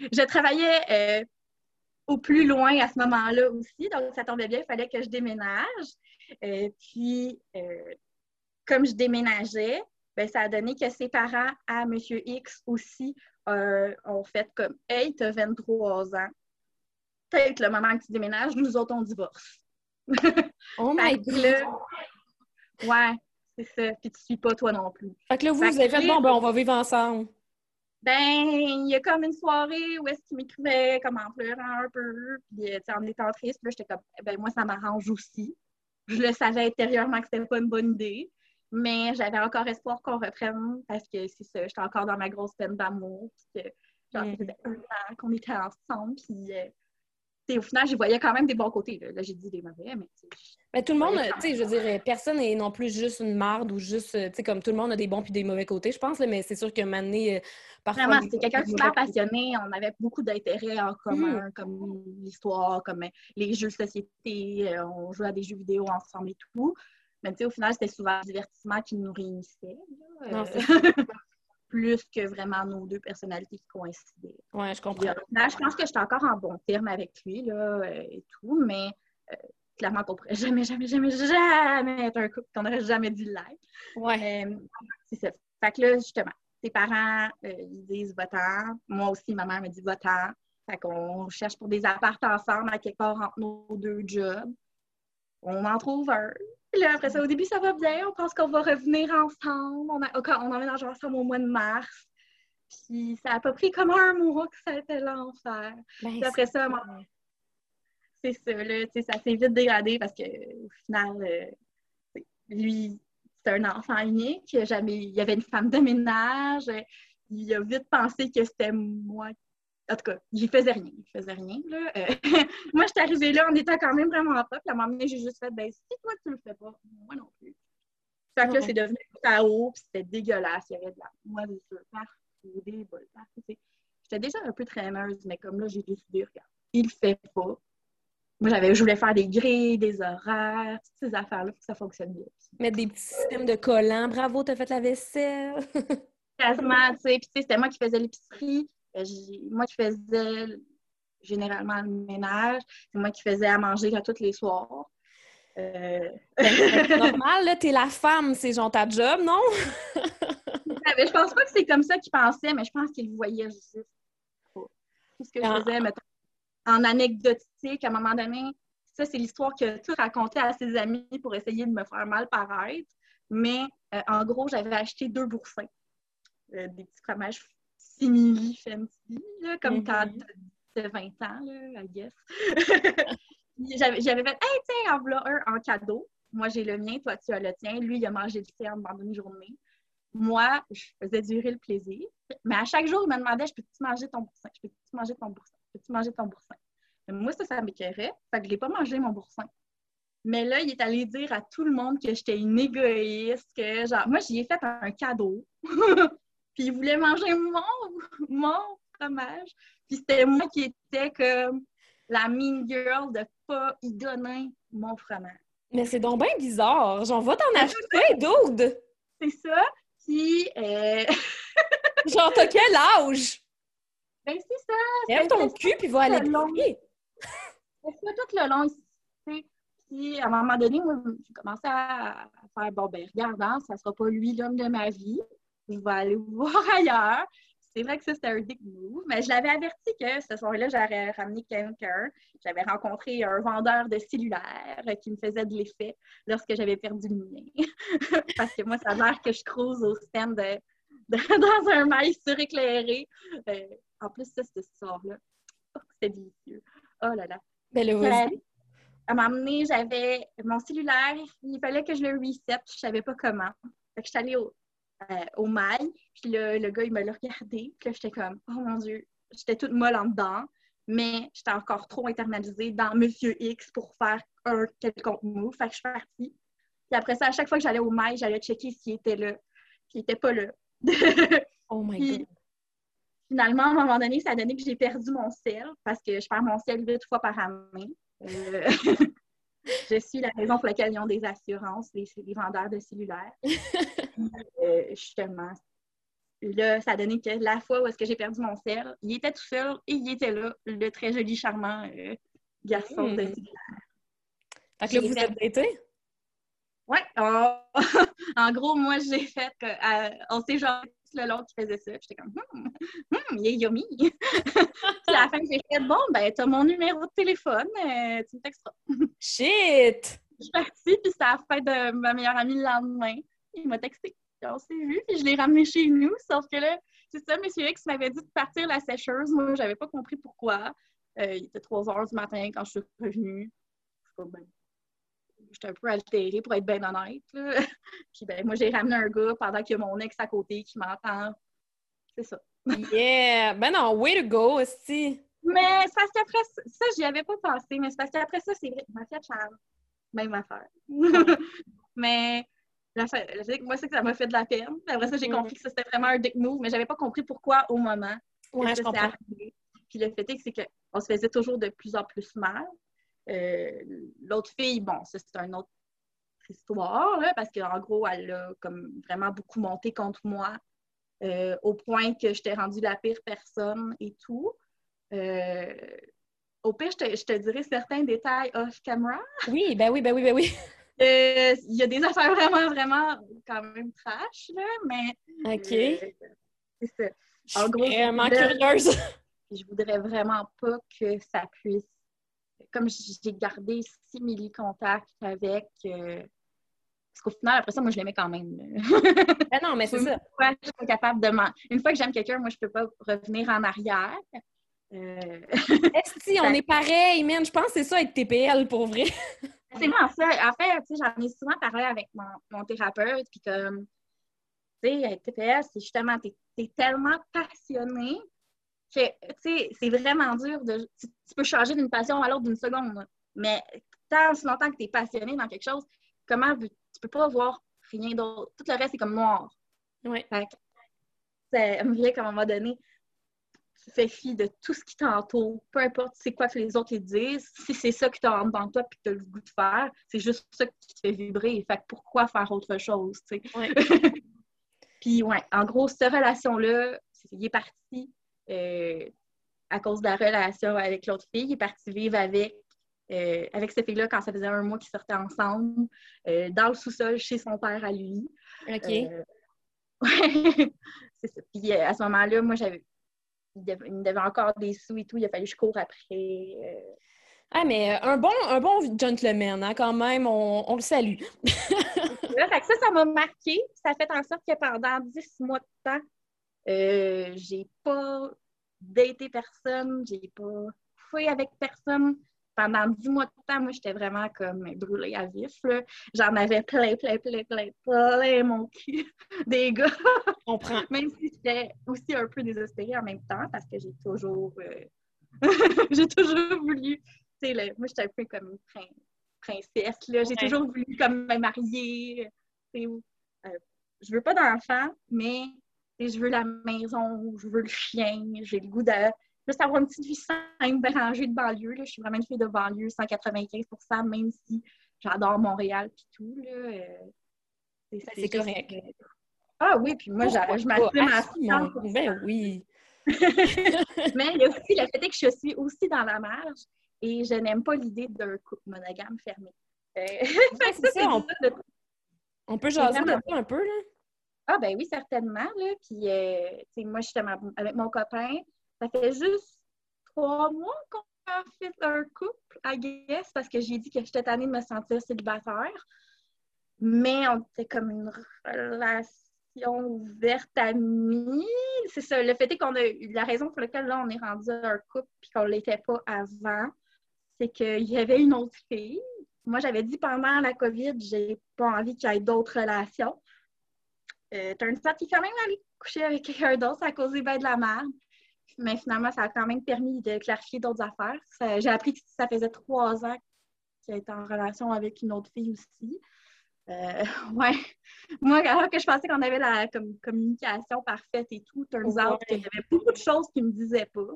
Je travaillais euh, au plus loin à ce moment-là aussi, donc ça tombait bien, il fallait que je déménage. Euh, puis, comme je déménageais, ben, ça a donné que ses parents à M. X aussi euh, ont fait comme Hey, tu as 23 ans. Peut-être le moment que tu déménages, nous autres, on divorce. oh my God! ouais, c'est ça. Puis tu suis pas toi non plus. Fait que là, vous, vous avez fait bon, ben, on va vivre ensemble. Ben, il y a comme une soirée où est-ce qu'il m'écrivait comme en pleurant un peu, puis en étant triste. Là, j'étais comme, ben moi, ça m'arrange aussi. Je le savais intérieurement que c'était pas une bonne idée. Mais j'avais encore espoir qu'on reprenne parce que c'est ça, j'étais encore dans ma grosse peine d'amour. Puis que, genre, ça faisait un an qu'on était ensemble. Puis, euh, au final, j'y voyais quand même des bons côtés. Là, j'ai dit des mauvais, mais. Mais tout le monde, tu sais, je veux dire, personne n'est non plus juste une marde ou juste, tu sais, comme tout le monde a des bons puis des mauvais côtés, je pense, là, mais c'est sûr que Mané, euh, parfois. Vraiment, c'était quelqu'un de super passionné. On avait beaucoup d'intérêts en commun, hmm. comme l'histoire, comme les jeux de société. Euh, on jouait à des jeux vidéo ensemble et tout. Mais au final, c'était souvent le divertissement qui nous réunissait. Euh, plus que vraiment nos deux personnalités qui coïncidaient. Oui, je comprends. je pense que j'étais encore en bon terme avec lui là, euh, et tout, mais euh, clairement qu'on pourrait jamais, jamais, jamais, jamais être un couple qu'on n'aurait jamais dit live. Ouais. c'est ça. Fait que là, justement, tes parents, ils disent votant. Moi aussi, ma mère me dit votant. Fait qu'on cherche pour des appartements ensemble à quelque part entre nos deux jobs. On en trouve un là, après ça, au début, ça va bien. On pense qu'on va revenir ensemble. On, a, on emménage ensemble au mois de mars. Puis ça a pas pris comme un mois que ça a été l'enfer. Ben, puis après ça, c'est ça, là, ça s'est vite dégradé parce qu'au final, euh, lui, c'est un enfant unique. Jamais, il y avait une femme de ménage. Il a vite pensé que c'était moi en tout cas, j'y faisais rien. Je faisais rien. Là. Euh, moi, je suis arrivée là en étant quand même vraiment pas. Puis à un moment donné, j'ai juste fait, ben, si toi, tu le fais pas, moi non plus. Fait que là, c'est devenu haut, puis c'était dégueulasse. Il y avait de la moisissure partout, des bols partout. J'étais déjà un peu traîneuse, mais comme là, j'ai décidé, regarde, il le fait pas. Moi, j'avais, je voulais faire des grilles, des horaires, toutes ces affaires-là pour que ça fonctionne bien. Mettre des petits systèmes de collants. Bravo, t'as fait la vaisselle. Quasiment, tu sais. Puis, tu sais, c'était moi qui faisais l'épicerie. Euh, moi qui faisais généralement le ménage, c'est moi qui faisais à manger là, tous les soirs. Euh... Ben, c'est normal, là, t'es la femme, c'est genre ta job, non? je pense pas que c'est comme ça qu'il pensait, mais je pense qu'il voyait juste Tout ce que je ah. faisais, mettons, en anecdotique, à un moment donné, ça, c'est l'histoire a tout raconté à ses amis pour essayer de me faire mal paraître. Mais euh, en gros, j'avais acheté deux boursins, euh, des petits fromages simili fancy, là, comme mm quand tu 20 ans, là, I guess. J'avais fait Hey, tiens, en voilà un en cadeau. Moi, j'ai le mien, toi, tu as le tien. Lui, il a mangé le tien pendant une journée. Moi, je faisais durer le plaisir. Mais à chaque jour, il me demandait Je peux-tu manger ton boursin? Je peux-tu manger ton boursin? Peux-tu manger ton boursin? Mais moi, ça, ça m'écœurait. Fait que je n'ai pas mangé mon boursin. Mais là, il est allé dire à tout le monde que j'étais une égoïste, que genre, moi, j'y ai fait un cadeau. Puis il voulait manger mon, mon fromage. Puis c'était moi qui étais comme la mean girl de pas y donner mon fromage. Mais c'est donc bien bizarre. J'en vais t'en acheter, dude! C'est ça. Puis, euh... Genre, t'as quel âge? ben c'est ça. Lève ton cul, puis va aller l'épicerie. C'est ça tout le long ici. Puis, à un moment donné, moi, j'ai commencé à à faire bon, ben, regarde, hein, ça sera pas lui l'homme de ma vie. Je vais aller voir ailleurs. C'est vrai que ça, c'était un dick move, mais je l'avais averti que ce soir-là, j'aurais ramené quelqu'un. J'avais rencontré un vendeur de cellulaire qui me faisait de l'effet lorsque j'avais perdu le mien. Parce que moi, ça a l'air que je crouse au stand de, de- dans un mail suréclairé. Euh, en plus, ça, cette histoire-là, oh, c'était délicieux. Oh là là. Là, vas-y. À m'amener, j'avais mon cellulaire, il fallait que je le reset, je savais pas comment. Fait que je suis allée au, euh, au mail, puis le, le gars, il me l'a regardé, puis là, j'étais comme, oh mon Dieu, j'étais toute molle en dedans, mais j'étais encore trop internalisée dans Monsieur X pour faire un quelconque move. Fait que je suis partie. Puis après ça, à chaque fois que j'allais au mail, j'allais checker s'il était là, puis il était pas là. Oh my Puis, god. finalement, à un moment donné, ça a donné que j'ai perdu mon sel parce que je perds mon sel huit fois par année. Euh, je suis la raison pour laquelle ils ont des assurances, les, les vendeurs de cellulaires. Euh, justement. Là, ça a donné que la fois où est-ce que j'ai perdu mon sel, il était tout seul et il était là, le très joli, charmant euh, garçon de cellulaire. Fait que là, vous fait- êtes datés? Ouais, en, en gros, moi, j'ai fait euh, on sait genre le long qu'il faisait ça. J'étais comme, hum, hum, il est yummy. Puis à la fin, j'ai fait, bon, ben, t'as mon numéro de téléphone, euh, tu me texteras. Shit! Je suis partie, puis c'était à la fête de ma meilleure amie le lendemain. Il m'a texté. Puis on s'est vu, puis je l'ai ramené chez nous. Sauf que là, c'est ça, M. X m'avait dit de partir la sécheuse. Moi, j'avais pas compris pourquoi. Euh, il était 3 heures du matin quand je suis revenue. Je sais pas, ben, J'étais un peu altérée pour être bien honnête. là. Puis ben, moi, j'ai ramené un gars pendant qu'il y a mon ex à côté qui m'entend. C'est ça. Yeah! Ben non, way to go, esti! Mais c'est parce qu'après ça, ça, j'y avais pas pensé, mais c'est parce qu'après ça, c'est vrai, ma Fiat Charme, même affaire. mais la moi, c'est que ça m'a fait de la peine. Après ça, j'ai Mm. compris que c'était vraiment un dick move, mais j'avais pas compris pourquoi au moment que Ouais, ça je s'est comprends. arrivé. Puis le fait est que c'est qu'on se faisait toujours de plus en plus mal. Euh, L'autre fille, bon, ça, c'est une autre histoire, là, parce qu'en gros, elle a comme vraiment beaucoup monté contre moi, euh, au point que je t'ai rendue la pire personne et tout. Euh, au pire, je te, je te dirai certains détails off-camera. Oui, ben oui, ben oui, ben oui. Euh, Il y a des affaires vraiment, vraiment quand même trash, là, mais OK. c'est ça. Je en suis gros, vraiment là- curieuse. Je voudrais vraiment pas que ça puisse. Comme j'ai gardé simili contacts avec. euh, Parce qu'au final, après ça, moi, je l'aimais quand même. Ben non, mais c'est ça. Je suis capable de Une fois que j'aime quelqu'un, moi, je peux pas revenir en arrière. Euh, Esti, on est pareil, man. Je pense que c'est ça être TPL pour vrai. C'est vraiment ça. En fait, tu sais, j'en ai souvent parlé avec mon, mon thérapeute, puis comme, tu sais, TPS, c'est justement, t'es es tellement passionné que, tu sais, c'est vraiment dur de... Tu, tu peux changer d'une passion à l'autre d'une seconde, mais tant si longtemps que tu es passionné dans quelque chose, comment tu peux pas voir rien d'autre? Tout le reste, c'est comme noir. Ouais. Fait que, ça me vient qu'à un moment donné, tu fais fi de tout ce qui t'entoure, peu importe c'est quoi que les autres te disent, si c'est ça qui t'entre dans toi et que tu as le goût de faire, c'est juste ça qui te fait vibrer. Fait que pourquoi faire autre chose, tu sais? Ouais. Puis, ouais, en gros, cette relation-là, il est parti euh, à cause de la relation avec l'autre fille. Il est parti vivre avec, euh, avec cette fille-là quand ça faisait un mois qu'ils sortaient ensemble, euh, dans le sous-sol chez son père à lui. OK. Ouais, c'est ça. Puis à ce moment-là, moi, j'avais. Il, me devait encore des sous et tout. Il a fallu que je cours après. Ah, mais un bon, un bon gentleman, hein, quand même, on, on le salue. Là, fait que ça, ça m'a marqué. Ça a fait en sorte que pendant 10 mois de temps, euh, j'ai pas daté personne, j'ai pas fouillé avec personne. Pendant 10 mois de temps, moi, j'étais vraiment comme brûlée à vif. J'en avais plein, plein, plein, plein, plein mon cul des gars. On prend. Même si j'étais aussi un peu désespérée en même temps parce que j'ai toujours euh, j'ai toujours voulu, tu sais, moi j'étais un peu comme une prin- princesse, là. J'ai Ouais. toujours voulu comme me marier. tu sais, euh, je veux pas d'enfant, mais je veux la maison, je veux le chien, j'ai le goût de juste avoir une petite vie simple, bien rangée de banlieue. Là. Je suis vraiment une fille de banlieue, 195% même si j'adore Montréal puis tout, là. Euh, c'est correct. Ah oui, puis moi, je m'assume à Ben oui. Mais il y a aussi le fait que je suis aussi dans la marge et je n'aime pas l'idée d'un couple monogame fermé. Euh, c'est ça, on, peut jaser de un peu, là? Ah ben oui, certainement, là. Puis, euh, moi, justement, avec mon copain, ça fait juste trois mois qu'on a fait un couple, I guess, parce que j'ai dit que j'étais tannée de me sentir célibataire. Mais on était comme une relation ouverte amie. C'est ça. Le fait est qu'on a eu la raison pour laquelle là, on est rendu un couple puis qu'on ne l'était pas avant, c'est qu'il y avait une autre fille. Moi, j'avais dit pendant la COVID, j'ai pas envie qu'il y ait d'autres relations. Euh, turns out qu'il quand même aller coucher avec quelqu'un d'autre, ça a causé bien de la merde. Mais finalement, ça a quand même permis de clarifier d'autres affaires. J'ai appris que ça faisait trois ans qu'il était en relation avec une autre fille aussi. Euh, ouais. Moi, alors que je pensais qu'on avait la communication parfaite et tout, turns out qu'il y avait beaucoup de choses qu'il ne me disaient pas.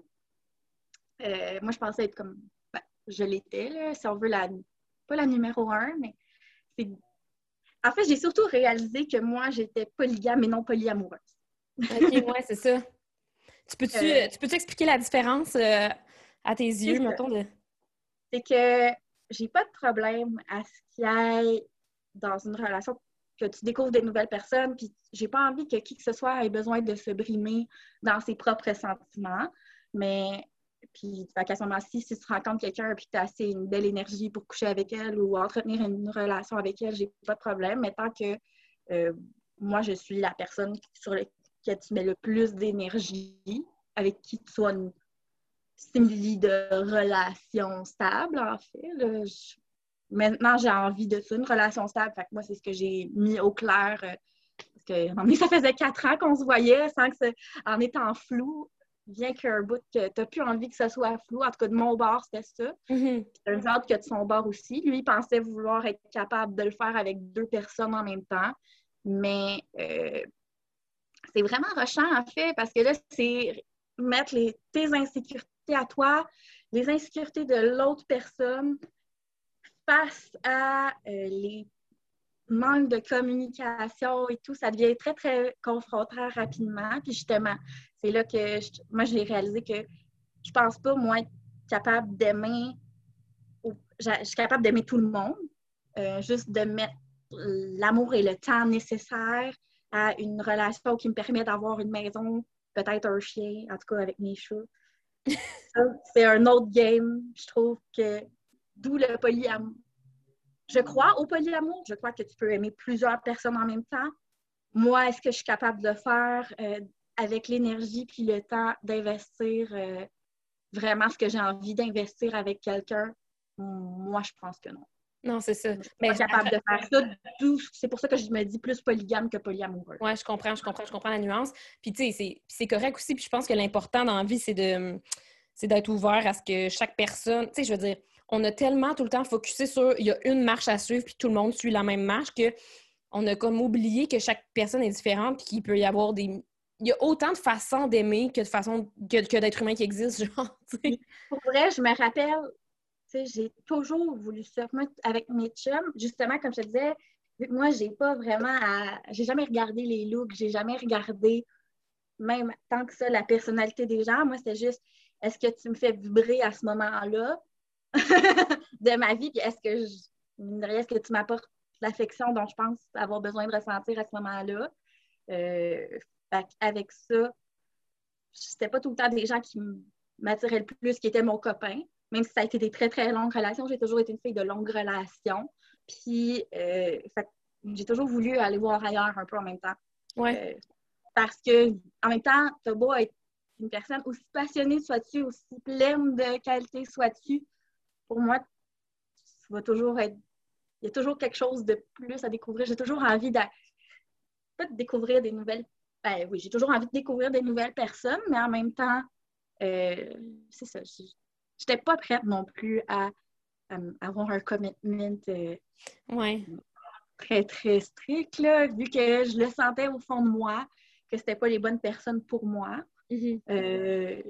Euh, moi, je pensais être comme. Ben, je l'étais, si on veut, la, pas la numéro un, mais c'est. En fait, j'ai surtout réalisé que moi, j'étais polygame et non polyamoureuse. OK, ouais, c'est ça. Tu peux-tu euh, peux expliquer la différence euh, à tes yeux, mettons? De... C'est que j'ai pas de problème à ce qu'il y ait dans une relation que tu découvres des nouvelles personnes, puis j'ai pas envie que qui que ce soit ait besoin de se brimer dans ses propres sentiments. Mais puis à ce moment-ci, si tu rencontres quelqu'un et que tu as assez une belle énergie pour coucher avec elle ou entretenir une relation avec elle, j'ai pas de problème. Mais tant que euh, moi, je suis la personne sur laquelle tu mets le plus d'énergie, avec qui tu sois une simili de relation stable, en fait. Maintenant, j'ai envie de ça, une relation stable. Fait que moi, c'est ce que j'ai mis au clair. Euh, parce que ça faisait quatre ans qu'on se voyait sans que en étant flou, bien qu'un bout que tu n'as plus envie que ça soit flou. En tout cas, de mon bord, c'était ça. Mm un autre que de son bord aussi. Lui, il pensait vouloir être capable de le faire avec deux personnes en même temps. Mais euh, c'est vraiment rushant, en fait, parce que là, c'est mettre les, tes insécurités à toi, les insécurités de l'autre personne face à euh, les manques de communication et tout, ça devient très, très confrontant rapidement. Puis justement, c'est là que moi, j'ai réalisé que je pense pas, moi, être capable d'aimer, je suis capable d'aimer tout le monde, euh, juste de mettre l'amour et le temps nécessaire à une relation qui me permet d'avoir une maison, peut-être un chien, en tout cas avec mes chats. c'est un autre game. Je trouve que d'où le polyamour. Je crois au polyamour. Je crois que tu peux aimer plusieurs personnes en même temps. Moi, est-ce que je suis capable de faire euh, avec l'énergie puis le temps d'investir euh, vraiment ce que j'ai envie d'investir avec quelqu'un? Moi, je pense que non. Non, c'est ça. Mais capable de faire ça. C'est pour ça que je me dis plus polygame que polyamoureux. Oui, je comprends, je comprends, je comprends la nuance. Puis, tu sais, c'est correct aussi. Puis, je pense que l'important dans la vie, c'est de c'est d'être ouvert à ce que chaque personne, tu sais, je veux dire, on a tellement tout le temps focusé sur il y a une marche à suivre puis tout le monde suit la même marche que on a comme oublié que chaque personne est différente puis qu'il peut y avoir des il y a autant de façons d'aimer que de façons que, que d'êtres humains qui existent genre pour vrai je me rappelle j'ai toujours voulu ça. Moi, avec mes chums, justement, comme je te disais, moi, j'ai pas vraiment à. J'ai jamais regardé les looks, j'ai jamais regardé même tant que ça la personnalité des gens. Moi, c'était juste est-ce que tu me fais vibrer à ce moment-là? de ma vie, puis est-ce que je... est-ce que tu m'apportes l'affection dont je pense avoir besoin de ressentir à ce moment-là? Euh, avec ça, c'était pas tout le temps des gens qui m'attiraient le plus, qui étaient mon copain même si ça a été des très, très longues relations, j'ai toujours été une fille de longues relations. Puis, euh, j'ai toujours voulu aller voir ailleurs un peu en même temps. Ouais. Euh, parce que, en même temps, t'as beau être une personne aussi passionnée sois-tu, aussi pleine de qualité sois-tu, pour moi, toujours être. Il y a toujours quelque chose de plus à découvrir. J'ai toujours envie de. Pas de découvrir des nouvelles. Ben oui, j'ai toujours envie de découvrir des nouvelles personnes, mais en même temps, euh, c'est ça j'étais pas prête non plus à, avoir un commitment euh, très, très strict, là, vu que je le sentais au fond de moi, que c'était pas les bonnes personnes pour moi. Mm-hmm. Euh,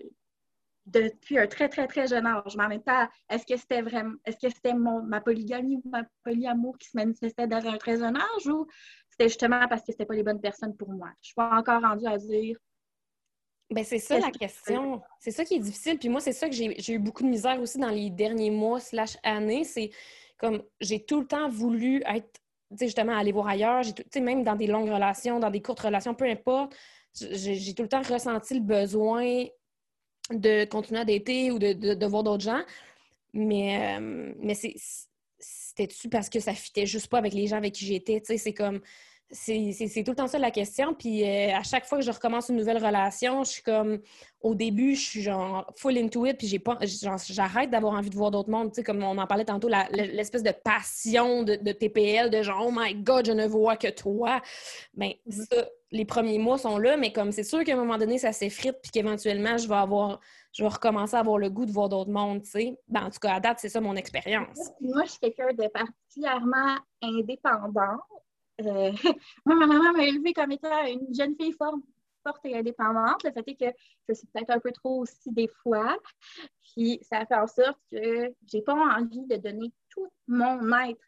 depuis un très, très, très jeune âge. Mais en même temps, est-ce que c'était vraiment, est-ce que c'était ma polygamie ou ma polyamour qui se manifestait dans un très jeune âge ou c'était justement parce que c'était pas les bonnes personnes pour moi? Je suis pas encore rendue à dire. Ben c'est ça la question. C'est ça qui est difficile. Puis moi, c'est ça que j'ai eu beaucoup de misère aussi dans les derniers mois slash années. C'est comme j'ai tout le temps voulu être, tu sais, justement, aller voir ailleurs. Tu sais, même dans des longues relations, dans des courtes relations, peu importe, j'ai tout le temps ressenti le besoin de continuer à dater ou de, voir d'autres gens. Mais, euh, mais c'était-tu parce que ça fitait juste pas avec les gens avec qui j'étais? C'est comme. C'est tout le temps ça la question. Puis euh, à chaque fois que je recommence une nouvelle relation, je suis comme. Au début, je suis genre full into it, puis j'ai pas. J'arrête d'avoir envie de voir d'autres mondes. Tu sais, comme on en parlait tantôt, l'espèce de passion de, de, TPL, de genre, oh my god, je ne vois que toi. Ben, mm-hmm. ça, les premiers mois sont là, mais comme c'est sûr qu'à un moment donné, ça s'effrite, puis qu'éventuellement, je vais avoir, je vais recommencer à avoir le goût de voir d'autres mondes, tu sais. Ben, en tout cas, à date, c'est ça mon expérience. Moi, je suis quelqu'un de particulièrement indépendant. Euh, moi, ma maman m'a élevée comme étant une jeune fille forte, forte et indépendante. Le fait est que je suis peut-être un peu trop aussi des fois. Puis ça fait en sorte que j'ai pas envie de donner tout mon être,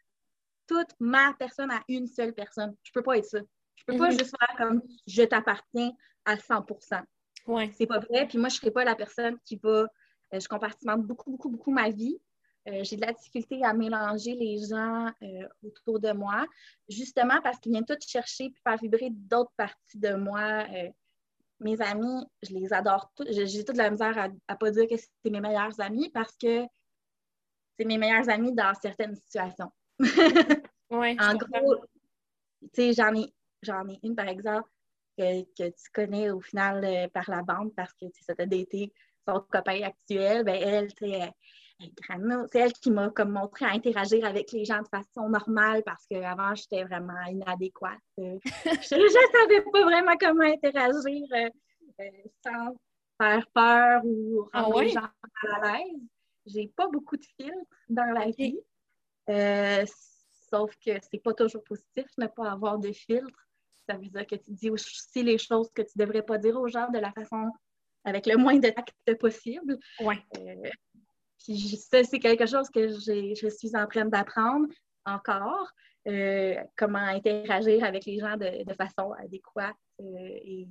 toute ma personne à une seule personne. Je peux pas être ça. Je peux pas mhm. juste faire comme je t'appartiens à 100% ouais. C'est pas vrai. Puis moi, je serais pas la personne qui va. Euh, je compartimente beaucoup, beaucoup, beaucoup ma vie. Euh, j'ai de la difficulté à mélanger les gens euh, autour de moi, justement parce qu'ils viennent tous chercher et faire vibrer d'autres parties de moi. mes amis, je les adore tous. J'ai toute la misère à ne pas dire que c'est mes meilleurs amis parce que c'est mes meilleurs amis dans certaines situations. Ouais, en gros, tu sais, j'en ai J'en ai une, par exemple, que, tu connais au final euh, par la bande parce que ça t'a daté son copain actuel. Ben, elle, c'est elle qui m'a comme montré à interagir avec les gens de façon normale parce qu'avant, j'étais vraiment inadéquate. je ne savais pas vraiment comment interagir euh, euh, sans faire peur ou ah rendre les gens à l'aise. J'ai pas beaucoup de filtres dans la vie. sauf que c'est pas toujours positif ne pas avoir de filtres ça veut dire que tu dis aussi les choses que tu ne devrais pas dire aux gens de la façon avec le moins de tact possible. Ouais. Euh, puis ça, c'est quelque chose que je suis en train d'apprendre encore. Euh, comment interagir avec les gens de, façon adéquate euh, et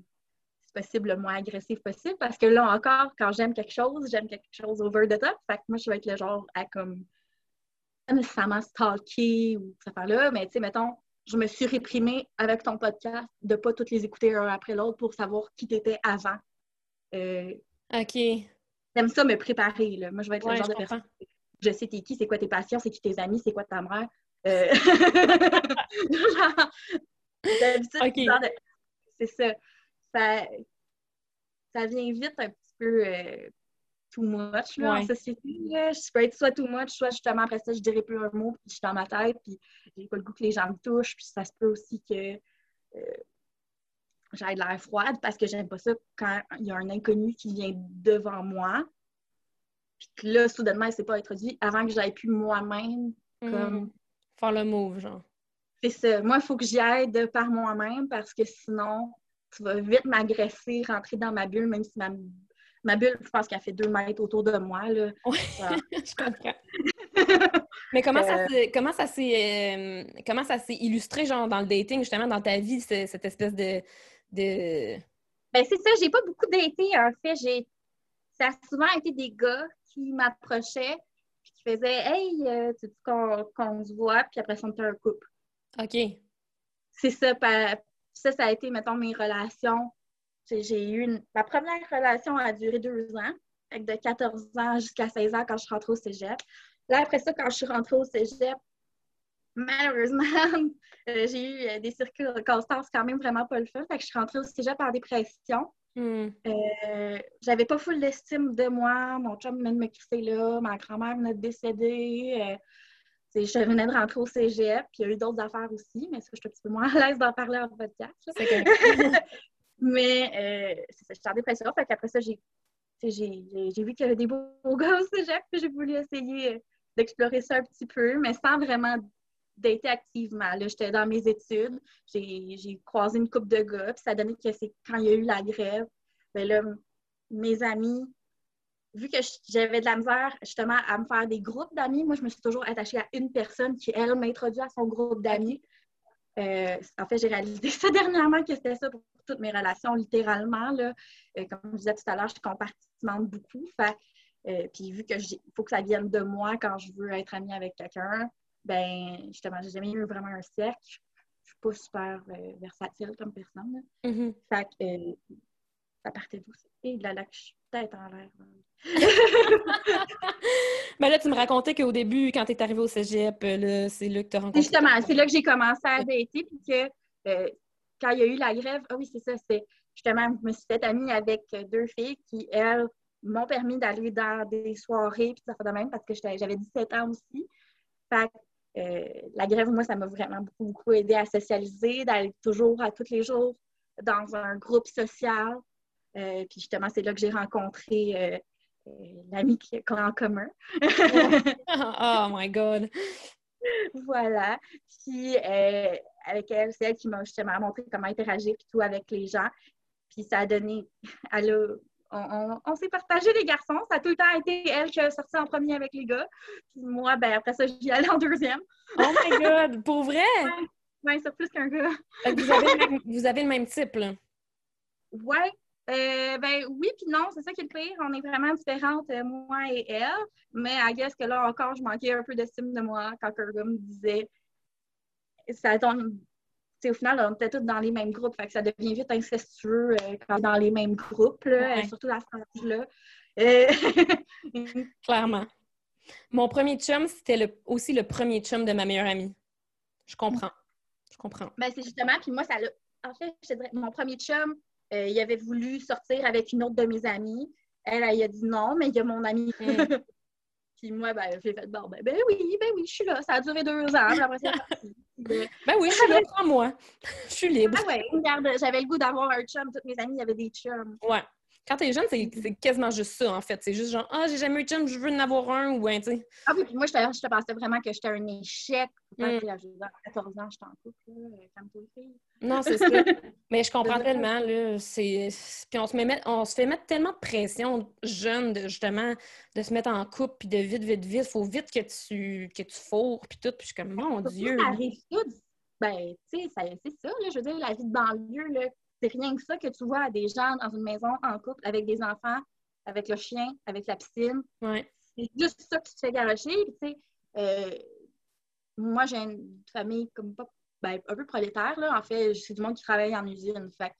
si possible le moins agressif possible. Parce que là encore, quand j'aime quelque chose, j'aime quelque chose over the top. Fait que moi, je vais être le genre à comme pas nécessairement stalker ou ça faire là, mais tu sais, mettons, je me suis réprimée avec ton podcast de ne pas toutes les écouter un après l'autre pour savoir qui t'étais avant. Euh, OK. J'aime ça me préparer. Là. Moi, je vais être le genre de personne. Je sais t'es qui, c'est quoi tes passions, c'est qui tes amis, c'est quoi ta mère. Euh... c'est ça. ça. Ça vient vite un petit peu. Euh, too much là, en société. Je peux être soit too much, soit justement après ça, je dirais plus un mot, puis je suis dans ma tête, puis j'ai pas le goût que les gens me touchent, puis ça se peut aussi que euh, de l'air froide parce que j'aime pas ça quand il y a un inconnu qui vient devant moi. Puis que là, soudainement, il s'est pas introduit avant que j'aille pu moi-même hmm. comme. Faire le move, genre. C'est ça. Moi, il faut que j'y aide par moi-même parce que sinon, tu vas vite m'agresser, rentrer dans ma bulle, même si ma ma bulle, je pense qu'elle fait deux mètres autour de moi. Là. Oui, je comprends. Mais comment ça euh. s'est comment ça s'est euh, comment ça s'est illustré genre dans le dating justement dans ta vie cette espèce de de ben c'est ça j'ai pas beaucoup daté en fait. J'ai ça a souvent été des gars qui m'approchaient puis qui faisaient hey euh, tu dis qu'on se voit? Puis après ça on était un couple. Ok. C'est ça ça ça a été mettons mes relations. J'ai eu une... Ma première relation a duré deux ans, de 14 ans jusqu'à 16 ans quand je suis rentrée au cégep. Là, après ça, quand je suis rentrée au cégep, malheureusement, euh, j'ai eu euh, des circonstances quand même vraiment pas le fun. Fait que je suis rentrée au cégep en dépression. Hmm. Euh, j'avais pas full d'estime de moi. Mon chum venait de me quitter là. Ma grand-mère venait de décéder. je venais de rentrer au cégep. Puis il y a eu d'autres affaires aussi, mais ça, je suis un petit peu moins à l'aise d'en parler en podcast. Mais euh, c'est ça, j'étais en dépression. Fait qu'après ça, j'ai, j'ai, vu qu'il y avait des beaux gars au cégep, puis j'ai voulu essayer d'explorer ça un petit peu, mais sans vraiment dater activement. J'étais dans mes études, j'ai, croisé une couple de gars, puis ça a donné que c'est quand il y a eu la grève, bien là, mes amis vu que j'avais de la misère justement à me faire des groupes d'amis, moi, je me suis toujours attachée à une personne qui, elle, m'introduit à son groupe d'amis. Euh, en fait, j'ai réalisé ça dernièrement que c'était ça pour toutes mes relations, littéralement. Là. Euh, comme je disais tout à l'heure, je compartimente beaucoup. Fait, euh, puis vu que faut que ça vienne de moi quand je veux être amie avec quelqu'un, ben justement, j'ai jamais eu vraiment un cercle. Je suis pas super versatile comme personne. Mm-hmm. Fait que ça partait d'où? Et de la lac, je suis peut-être en l'air. Mais là, tu me racontais qu'au début, quand tu es arrivée au cégep, c'est là que tu as rencontré. Justement, c'est là que j'ai commencé à dater, puis que euh, quand il y a eu la grève, ah oui, c'est ça, c'est justement, je me suis fait amie avec deux filles qui, elles, m'ont permis d'aller dans des soirées, puis ça fait de même, parce que j'avais 17 ans aussi. Fait euh, la grève, moi, ça m'a vraiment beaucoup, beaucoup aidé à socialiser, d'aller toujours à tous les jours dans un groupe social. Euh, puis justement, c'est là que j'ai rencontré euh, l'ami qu'on a en commun. oh my God! Voilà. Puis euh, avec elle, c'est elle qui m'a justement montré comment interagir tout avec les gens. Puis ça a donné. Elle on, s'est partagé les garçons. Ça a tout le temps été elle qui a sorti en premier avec les gars. Puis moi, ben après ça, j'y allais en deuxième. oh my God! Pour vrai? Oui, c'est plus qu'un gars. vous, avez le même, vous avez le même type, là? Ouais, euh, ben oui, puis non, c'est ça qui est le pire. On est vraiment différentes, euh, moi et elle. Mais à guess que là encore, je manquais un peu d'estime de moi quand quelqu'un me disait ça tombe. Au final, on était tous dans les mêmes groupes, fait que ça devient vite incestueux euh, quand dans les mêmes groupes, là, surtout à ce là Clairement. Mon premier chum, c'était aussi le premier chum de ma meilleure amie. Je comprends. Je comprends. Ben, c'est justement, puis moi, ça En fait, je dirais, mon premier chum, euh, il avait voulu sortir avec une autre de mes amies. Elle, elle, a dit non, mais il y a mon ami. Mm. puis moi, ben, j'ai fait bon, ben, ben, oui, ben oui, je suis là. Ça a duré deux ans. Après, ben oui, je suis prends-moi. je suis libre. Ah ouais, regarde, j'avais le goût d'avoir un chum. Toutes mes amies, avait des chums. Ouais. Quand t'es jeune, c'est quasiment juste ça, en fait. C'est juste genre, ah, j'ai jamais eu de chum, je veux en avoir un, ou un, tu sais. Ah oui, puis moi, je te, pensais vraiment que j'étais un échec. Mm. À 14 ans, j'étais en couple, comme filles. Non, c'est ça. Mais je comprends tellement, là. C'est... Puis on se, met, on se fait mettre tellement de pression jeune, de, justement, de se mettre en couple, puis de vite, vite, vite. Faut vite que tu, que tu fourres, puis tout. Puis je suis comme, mon Dieu. Ça arrive tout. Ben, tu sais, c'est ça, là. Je veux dire, la vie de banlieue, là c'est rien que ça que tu vois des gens dans une maison en couple avec des enfants, avec le chien, avec la piscine. C'est juste ça que tu te fais garocher. Euh, moi, j'ai une famille comme pas ben, un peu prolétaire, là. En fait, c'est du monde qui travaille en usine. Fait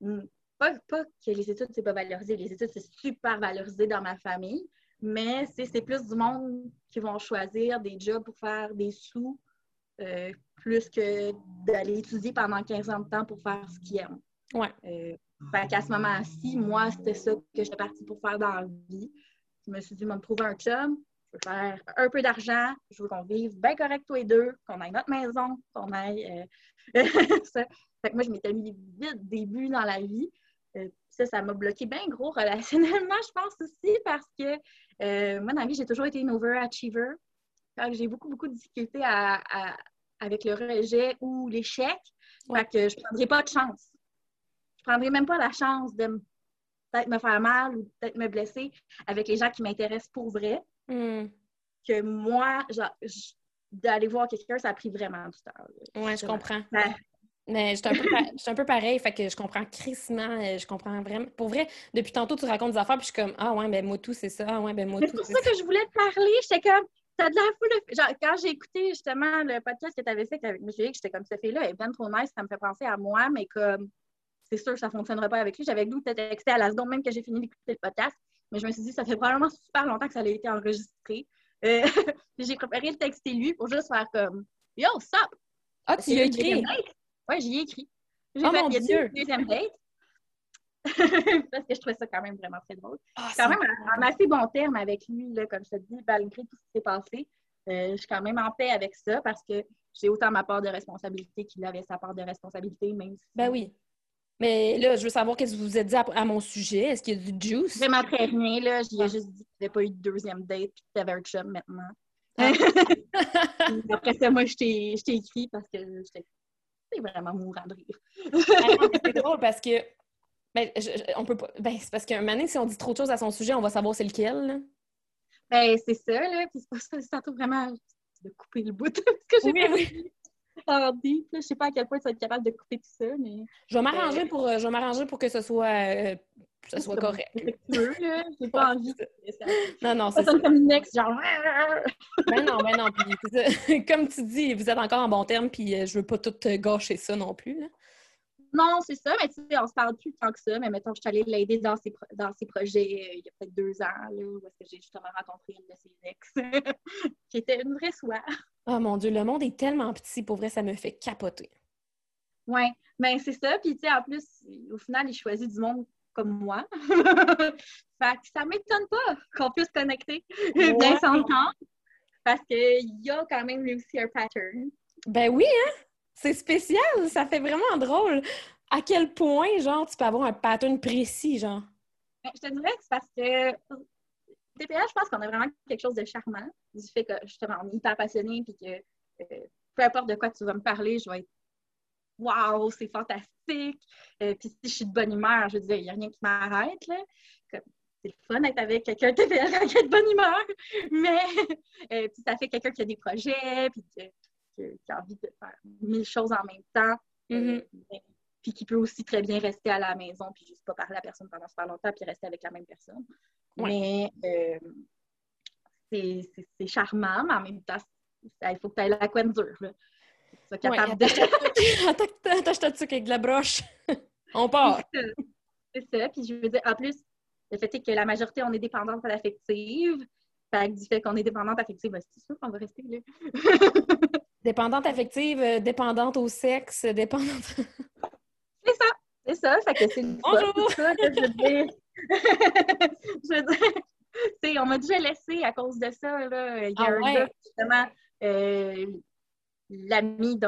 hmm, pas, pas que les études, c'est pas valorisé. Les études, c'est super valorisé dans ma famille. Mais c'est plus du monde qui vont choisir des jobs pour faire des sous euh, plus que d'aller étudier pendant 15 ans de temps pour faire ce qu'ils aiment. Ouais. Euh, fait qu'à ce moment-ci, moi, c'était ça que j'étais partie pour faire dans la vie. Je me suis dit, je vais me trouver un chum, je veux faire un peu d'argent, je veux qu'on vive bien correct tous les deux, qu'on aille notre maison, qu'on aille. Euh, ça. Fait que moi, je m'étais mis vite début dans la vie. Euh, ça, ça m'a bloqué bien gros relationnellement, je pense aussi, parce que moi, dans la vie, j'ai toujours été une overachiever. J'ai beaucoup, beaucoup de difficultés à, avec le rejet ou l'échec. Que je ne prendrai pas de chance. Je ne prendrai même pas la chance de peut-être me faire mal ou peut-être me blesser avec les gens qui m'intéressent pour vrai. Hmm. Que moi, d'aller voir quelqu'un, ça a pris vraiment du temps. Oui, je comprends. Mais je suis un, peu un peu pareil, fait que je comprends crissement, euh, je comprends vraiment. Pour vrai, depuis tantôt, tu racontes des affaires, puis je suis comme, ah ouais, ben moi tout, c'est ça, ah ouais, ben moi tout. C'est pour ça, que je voulais te parler. J'étais comme, T'as de la foule. Genre, quand j'ai écouté justement le podcast que tu avais fait avec M. X, j'étais comme, cette fille-là elle est bien trop nice, ça me fait penser à moi, mais comme, c'est sûr que ça ne fonctionnerait pas avec lui. J'avais goût de texter à la seconde même que j'ai fini d'écouter le podcast, mais je me suis dit, ça fait probablement super longtemps que ça a été enregistré. Euh, j'ai préparé le texter lui pour juste faire comme, yo, stop! Ah, tu y as écrit? Oui, j'y ai écrit. J'ai oh fait mon Dieu! deuxième date. parce que je trouvais ça quand même vraiment très drôle. Oh, quand même en assez bon terme avec lui, là, comme je te dis, malgré tout ce qui s'est passé. Euh, je suis quand même en paix avec ça parce que j'ai autant ma part de responsabilité qu'il avait sa part de responsabilité, même si... Ben oui. Mais là, je veux savoir qu'est-ce que vous vous êtes dit à, mon sujet. Est-ce qu'il y a du juice? Vraiment très rien, là. J'ai ah. juste dit qu'il n'y avait pas eu de deuxième date et que tu avais un chum maintenant. Ah. Après ça, moi, je t'ai écrit parce que j'étais vraiment mourant de rire. c'est drôle parce que Ben, on peut pas. Ben, c'est parce qu'un moment si on dit trop de choses à son sujet, on va savoir c'est lequel. Là. Ben, c'est ça, là. Puis c'est pour ça que ça vraiment de couper le bout. parce que j'ai oui, oui. Ordi. Je sais pas à quel point tu vas être capable de couper tout ça, mais. Je vais m'arranger pour, euh, je vais m'arranger pour que ce soit, euh, ça soit correct. J'ai pas envie. Non, non, c'est ça. comme une ex, genre. ben non, ben non. Puis, comme tu dis, vous êtes encore en bon terme, puis euh, je veux pas tout gâcher ça non plus. Là. Non, c'est ça, mais tu sais, on se parle plus tant que ça, mais mettons, je suis allée l'aider dans ses, dans ses projets euh, il y a peut-être deux ans, là, où est-ce que j'ai justement rencontré une de ses ex, qui était une vraie soie. Oh mon Dieu, le monde est tellement petit, pour vrai, ça me fait capoter. Oui, mais c'est ça, puis tu sais, en plus, au final, il choisit du monde comme moi. fait que ça m'étonne pas qu'on puisse connecter, bien s'entendre, parce qu'il y a quand même réussi un pattern. Ben oui, hein? C'est spécial, ça fait vraiment drôle. À quel point, genre, tu peux avoir un pattern précis, genre? Ben, je te dirais que c'est parce que TPA, je pense qu'on a vraiment quelque chose de charmant, du fait que justement, on est hyper passionné, puis que euh, peu importe de quoi tu vas me parler, je vais être Waouh, c'est fantastique! Euh, puis si je suis de bonne humeur, je veux dire, il n'y a rien qui m'arrête. C'est le fun d'être avec quelqu'un qui est de bonne humeur, mais euh, puis ça fait quelqu'un qui a des projets, puis qui, a envie de faire mille choses en même temps. Euh, mm-hmm. puis qui peut aussi très bien rester à la maison, puis juste pas parler à personne pendant super longtemps, puis rester avec la même personne. Mais euh, c'est charmant, mais en même temps, il faut que tu aies la couenne dure. Là. Capable de. Attache ta truc avec de la broche. on part. C'est ça. Puis je veux dire, en plus, le fait est que la majorité, on est dépendante affective. Fait que du fait qu'on est dépendante affective, ben, c'est sûr qu'on va rester là. Dépendante affective, euh, dépendante au sexe, dépendante. c'est ça, c'est ça. Fait que c'est Bonjour! ça que je veux dire. je veux dire, on m'a déjà laissé à cause de ça. Là. Il y a ah un gars, justement, euh, l'ami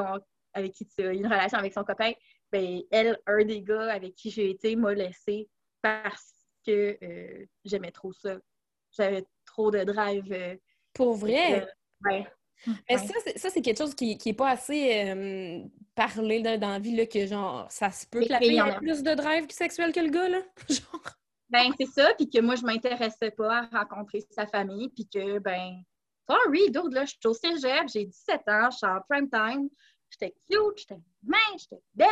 avec qui tu as une relation avec son copain, ben, elle, un des gars avec qui j'ai été, m'a laissé parce que euh, j'aimais trop ça. J'avais trop de drive. Pour vrai? ouais. Mais ça, c'est quelque chose qui n'est pas assez euh, parlé dans la vie, là, que genre, ça se peut que la fille ait plus de drive sexuel que le gars, là. genre. Ben, c'est ça, puis que moi, je m'intéressais pas à rencontrer sa famille, puis que, ben, sorry, dude, là, je suis au cégep, j'ai 17 ans, je suis en prime time, j'étais cute, j'étais mince, j'étais belle.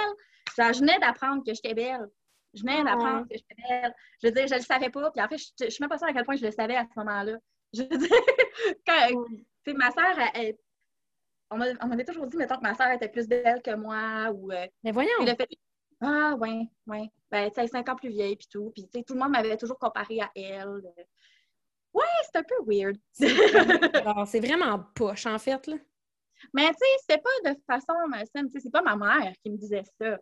Ça, je venais d'apprendre que j'étais belle. Je venais d'apprendre que j'étais belle. Je veux dire, je le savais pas, puis en fait, je, je suis même pas sûre à quel point je le savais à ce moment-là. Je veux dire, quand, sais, ma soeur, elle, on m'avait toujours dit, mettons, que ma soeur était plus belle que moi. Ou, euh, Mais voyons! ah, ouais, ouais. Ben, tu sais, cinq ans plus vieille, puis tout. Puis, tu sais, tout le monde m'avait toujours comparé à elle. Ouais, c'est un peu weird. c'est vraiment poche, en fait, là. Mais, tu sais, c'était pas de façon malsaine. Tu sais, c'est pas ma mère qui me disait ça.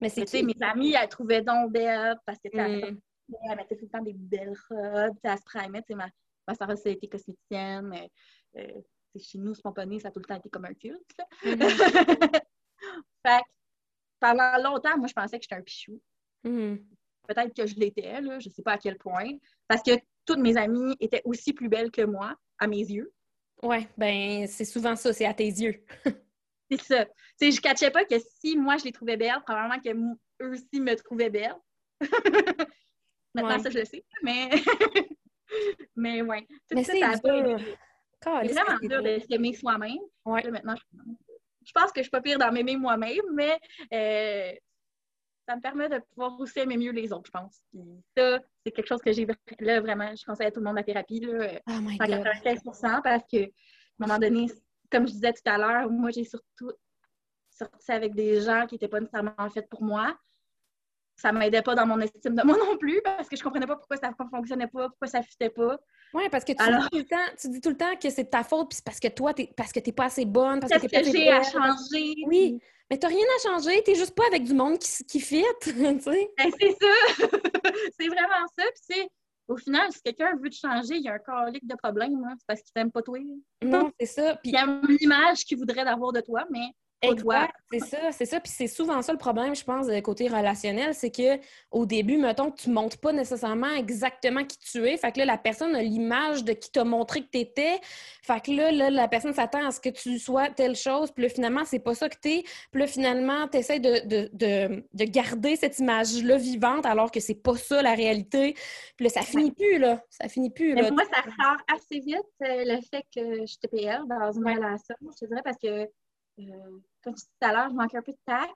Mais c'est tu mes amies, elles trouvaient donc belle parce que, mm. elle mettait tout le temps des belles robes, elle se primait. Tu sais, ma, ma soeur, été cosméticienne. Euh, chez nous, spontané, ça a tout le temps été comme un culte. Mm-hmm. fait pendant longtemps, moi, je pensais que j'étais un pichou. Mm-hmm. Peut-être que je l'étais, là, je ne sais pas à quel point. Parce que toutes mes amies étaient aussi plus belles que moi, à mes yeux. Ouais, ben c'est souvent ça, c'est à tes yeux. c'est ça. sais, je ne cachais pas que si moi je les trouvais belles, probablement qu'eux aussi me trouvaient belles. Maintenant, ça, je le sais, mais. mais ouais. mais c'est c'est vraiment dur de s'aimer soi-même. maintenant, je... pense que je suis pas pire dans m'aimer moi-même, mais euh, ça me permet de pouvoir aussi aimer mieux les autres, je pense. Puis ça, c'est quelque chose que j'ai là vraiment, je conseille à tout le monde la thérapie, là, oh 95% parce que à un moment donné, comme je disais tout à l'heure, moi j'ai surtout sorti avec des gens qui n'étaient pas nécessairement faits pour moi ça m'aidait pas dans mon estime de moi non plus parce que je comprenais pas pourquoi ça ne fonctionnait pas, pourquoi ça ne fitait pas. Oui, parce que tu, dis tout le temps, tu dis tout le temps que c'est de ta faute, puis parce que toi, es, parce que tu n'es pas assez bonne, parce que tu pas assez j'ai à changer? Oui, mais tu n'as rien à changer, tu n'es juste pas avec du monde qui, qui fit, tu sais. Ben, c'est ça! c'est vraiment ça, puis au final, si quelqu'un veut te changer, il y a un colique de problème, hein. c'est parce qu'il t'aime pas toi. Non, c'est ça. Puis... Il y a l'image qu'il voudrait d'avoir de toi, mais Exact, c'est ça, c'est ça. Puis c'est souvent ça le problème, je pense, côté relationnel, c'est que au début, mettons, tu montres pas nécessairement exactement qui tu es. Fait que là, la personne a l'image de qui t'a montré que tu étais. Fait que là, la personne s'attend à ce que tu sois telle chose. Puis là, finalement, c'est pas ça que tu es. Puis là, finalement, tu essaies de, de, garder cette image-là vivante alors que c'est pas ça la réalité. Puis là, ça finit plus, là. Ça finit plus. Là. moi, ça sort assez vite euh, le fait que je suis TPL dans une relation, je te dirais, parce que euh, comme je disais tout à l'heure, je manque un peu de tact.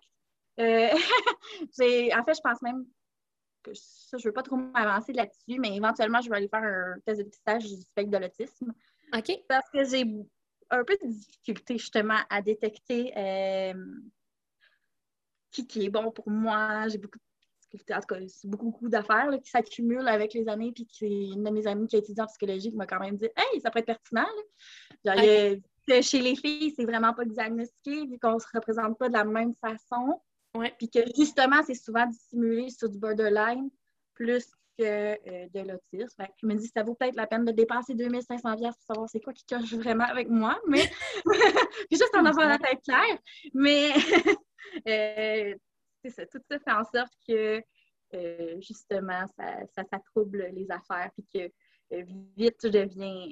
Euh, en fait, je pense même que ça, je ne veux pas trop m'avancer là-dessus, mais éventuellement, je vais aller faire un test de dépistage du spectre de l'autisme. OK. Parce que j'ai un peu de difficulté justement à détecter euh, qui, qui est bon pour moi. J'ai beaucoup de en tout cas, c'est beaucoup, beaucoup d'affaires qui s'accumulent avec les années. Puis une de mes amies qui est étudiante en psychologie qui m'a quand même dit Hey, ça peut être pertinent. Là que chez les filles, c'est vraiment pas diagnostiqué, vu qu'on se représente pas de la même façon. Ouais. Puis que justement, c'est souvent dissimulé sur du borderline plus que euh, de l'autisme. Je me dis, ça vaut peut-être la peine de dépenser 2500 pour savoir c'est quoi qui coche vraiment avec moi, mais juste en avoir la tête claire. Mais euh, c'est ça, tout ça fait en sorte que euh, justement, ça, ça, trouble les affaires, puis que vite, je deviens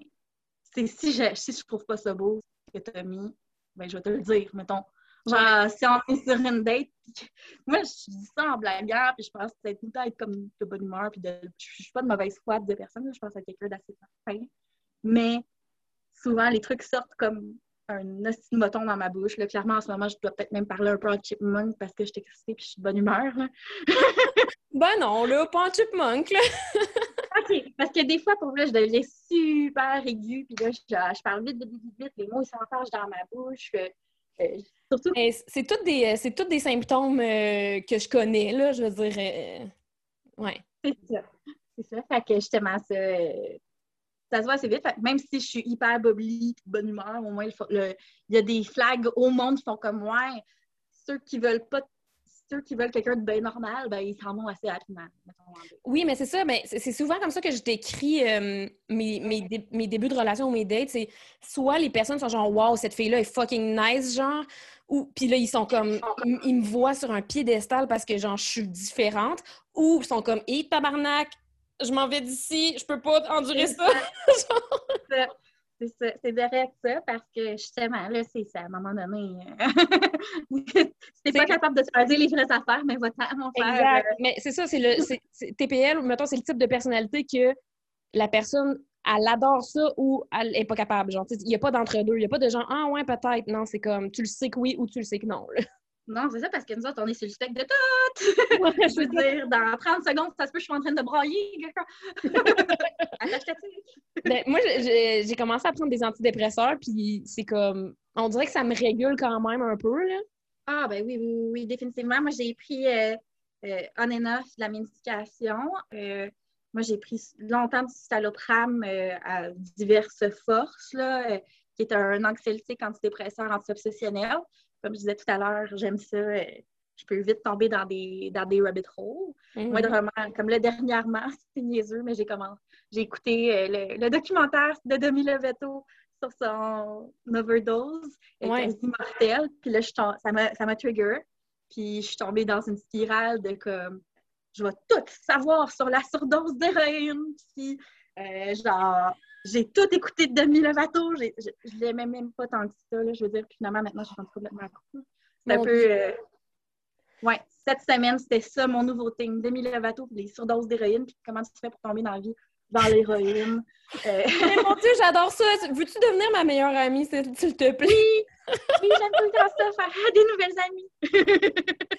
si je, si je trouve pas ça beau, ce que tu as mis, ben, je vais te le dire, mettons. Genre, si on est sur une date, moi, je dis ça en blaguant, puis je pense que tout être comme de bonne humeur, puis de, je suis pas de mauvaise foi de personne, je pense à quelqu'un d'assez fin. Mais souvent, les trucs sortent comme un hostile moton dans ma bouche. Là. Clairement, en ce moment, je dois peut-être même parler un peu en chipmunk parce que je suis excitée puis je suis de bonne humeur. ben non, là, pas en chipmunk, là. Parce que des fois, pour moi, je deviens super aiguë, puis là, je, parle vite, vite, vite, vite, les mots, ils s'entachent dans ma bouche. Euh, euh, surtout... C'est tous des, euh, des symptômes que je connais, là, je veux dire. ouais. C'est ça. C'est ça. Fait que justement, ça, ça se voit assez vite. même si je suis hyper bubbly, bonne humeur, au moins, il, y a des flags au monde qui font comme moi. Ceux qui veulent pas ceux qui veulent quelqu'un de bien normal, ben, ils s'en vont assez rapidement. Oui, mais c'est ça. Mais c'est souvent comme ça que je décris euh, mes, mes, débuts de relation ou mes dates. C'est soit les personnes sont genre, wow, cette fille-là est fucking nice, genre. Ou, puis là, ils sont comme, ils, me voient sur un piédestal parce que, genre, je suis différente. Ou ils sont comme, hé, tabarnak, je m'en vais d'ici, je peux pas endurer ça. C'est c'est direct ça, parce que justement, là, c'est ça, à un moment donné, c'est pas capable de choisir les vraies affaires, mais votre mon frère. Exact. Euh, mais c'est ça, c'est le TPL, mettons, c'est le type de personnalité que la personne, elle adore ça ou elle est pas capable. Genre, il n'y a pas d'entre-deux. Il n'y a pas de genre, ah ouais, peut-être. Non, c'est comme, tu le sais que oui ou tu le sais que non. Non, c'est ça, parce que nous autres, on est sur le spectre de tout! je veux dire, dans 30 secondes, ça se peut, je suis en train de brailler. ben, moi, j'ai commencé à prendre des antidépresseurs, puis c'est comme... On dirait que ça me régule quand même un peu, là. Ah, ben oui, oui, oui, définitivement. Moi, j'ai pris euh, euh, on and off de la médication. Euh, moi, j'ai pris longtemps du citalopram à diverses forces, là, qui est un anxiolytique antidépresseur anti-obsessionnel comme je disais tout à l'heure, j'aime ça. Euh, je peux vite tomber dans des, dans des rabbit holes. Mhm. Moi, vraiment, comme le dernièrement, c'était niaiseux, mais j'ai j'ai écouté euh, le, documentaire de Demi Lovato sur son overdose, ouais. quasi mortel. Puis là, ça m'a trigger. Puis je suis tombée dans une spirale de comme je vais tout savoir sur la surdose d'héroïne. Puis euh, genre j'ai tout écouté de Demi Lovato. Je, je, l'aimais même pas tant que ça. Là, je veux dire, finalement, maintenant, je suis complètement accro. C'est un peu. Euh... Ouais, cette semaine, c'était ça mon nouveau thing. Demi Lovato, les surdoses d'héroïne, puis comment tu fais pour tomber dans la vie dans l'héroïne. Euh... Mais mon Dieu, j'adore ça. Veux-tu devenir ma meilleure amie, s'il te plaît? Oui, oui j'aime tout le temps ça, faire des nouvelles amies.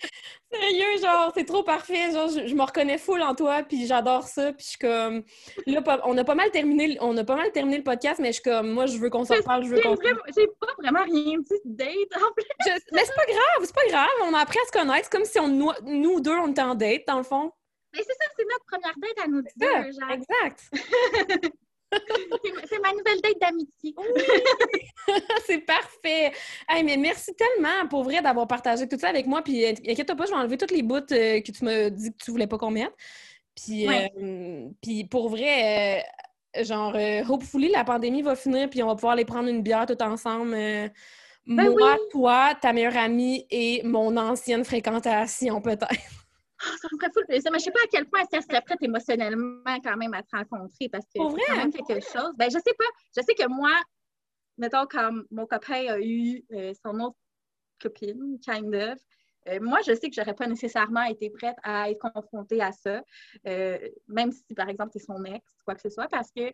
Sérieux, genre, c'est trop parfait. Genre, je, me reconnais full en toi, puis j'adore ça. Puis je suis comme... Là, on a pas mal terminé, on a pas mal terminé le podcast, mais je suis comme, moi, je veux qu'on s'en parle, je veux qu'on... J'ai pas vraiment rien dit de date, en plus. Mais c'est pas grave, c'est pas grave. On a appris à se connaître. C'est comme si on, nous deux, on était en date, dans le fond. Mais c'est ça, c'est notre première date à nous deux, genre. Exact. c'est ma nouvelle date d'amitié. c'est parfait. Hey, mais merci tellement pour vrai d'avoir partagé tout ça avec moi. Puis inquiète-toi pas, je vais enlever toutes les bouts euh, que tu m'as dit que tu voulais pas qu'on mette. Puis, euh, puis pour vrai, euh, genre, hopefully, la pandémie va finir, puis on va pouvoir aller prendre une bière tout ensemble Ben moi, toi, ta meilleure amie et mon ancienne fréquentation, peut-être. Ah, ça me ferait fou Mais je sais pas à quel point elle serait prête émotionnellement quand même à te rencontrer parce que c'est quand même quelque chose. Ben, je sais pas. Je sais que moi, mettons, quand mon copain a eu euh, son autre copine, kind of, euh, moi, je sais que j'aurais pas nécessairement été prête à être confrontée à ça, euh, même si, par exemple, c'est son ex, quoi que ce soit, parce que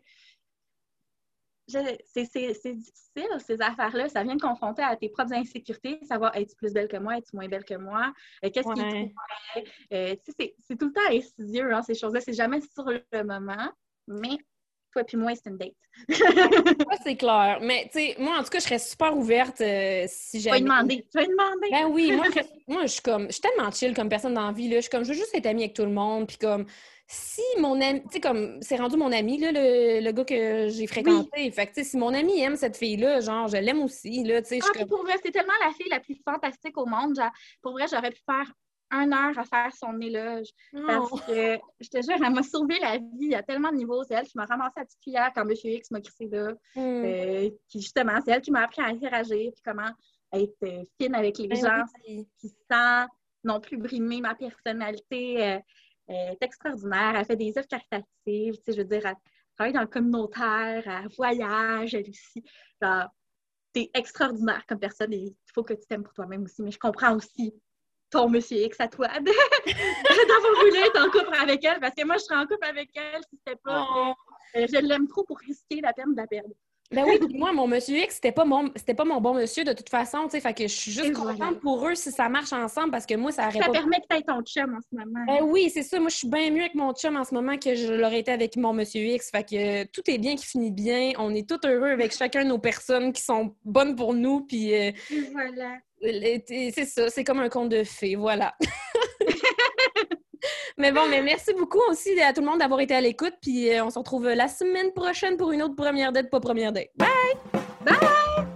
c'est difficile, ces affaires-là. Ça vient de confronter à tes propres insécurités, savoir es-tu plus belle que moi, es-tu moins belle que moi, euh, qu'est-ce qui est euh, C'est tout le temps insidieux, hein, ces choses-là. C'est jamais sur le moment, mais toi puis moi, c'est une date. c'est clair. Mais tu sais, moi, en tout cas, je serais super ouverte euh, si j'avais. Tu vas demander. Tu vas demander. Ben oui, moi, je, moi, je suis comme. Je suis tellement chill comme personne dans la vie. Là. Je suis comme, je veux juste être amie avec tout le monde. Puis comme, si mon ami, tu sais, comme, c'est rendu mon ami, là, le, le gars que j'ai fréquenté. Fait que, si mon ami aime cette fille-là, genre, je l'aime aussi, là, tu sais. Ah, pour vrai, c'est tellement la fille la plus fantastique au monde. Genre, pour vrai, j'aurais pu faire un heure à faire son éloge. Parce oh. que, je te jure, elle m'a sauvé la vie à tellement de niveaux. C'est elle qui m'a ramassé la petite cuillère quand M. X m'a crissé là. Hmm. Euh, justement, c'est elle qui m'a appris à interagir, puis comment être euh, fine avec les ben gens, qui sans non plus brimer ma personnalité. Euh, est extraordinaire. Elle fait des œuvres caritatives. Tu sais, je veux dire, elle travaille dans le communautaire, elle voyage, elle aussi. Genre, t'es extraordinaire comme personne et il faut que tu t'aimes pour toi-même aussi. Mais je comprends aussi ton monsieur X à toi d'avoir voulu être en couple avec elle parce que moi, je serais en couple avec elle si c'était pas. Oh. Euh, je l'aime trop pour risquer la peine de la perdre. Ben oui, moi, mon monsieur X, c'était pas mon c'était pas mon bon monsieur de toute façon, tu sais, fait que je suis juste contente pour eux si ça marche ensemble parce que moi, ça aurait ça permet que tu ton chum en ce moment. Ben oui, c'est ça. Moi, je suis bien mieux avec mon chum en ce moment que je l'aurais été avec mon monsieur X. Fait que tout est bien qui finit bien. On est tous heureux avec chacun de nos personnes qui sont bonnes pour nous, puis... Euh, voilà. C'est ça, c'est comme un conte de fées, voilà. Mais bon, mais merci beaucoup aussi à tout le monde d'avoir été à l'écoute. Puis euh, on se retrouve la semaine prochaine pour une autre première date, pas première date. Bye! Bye!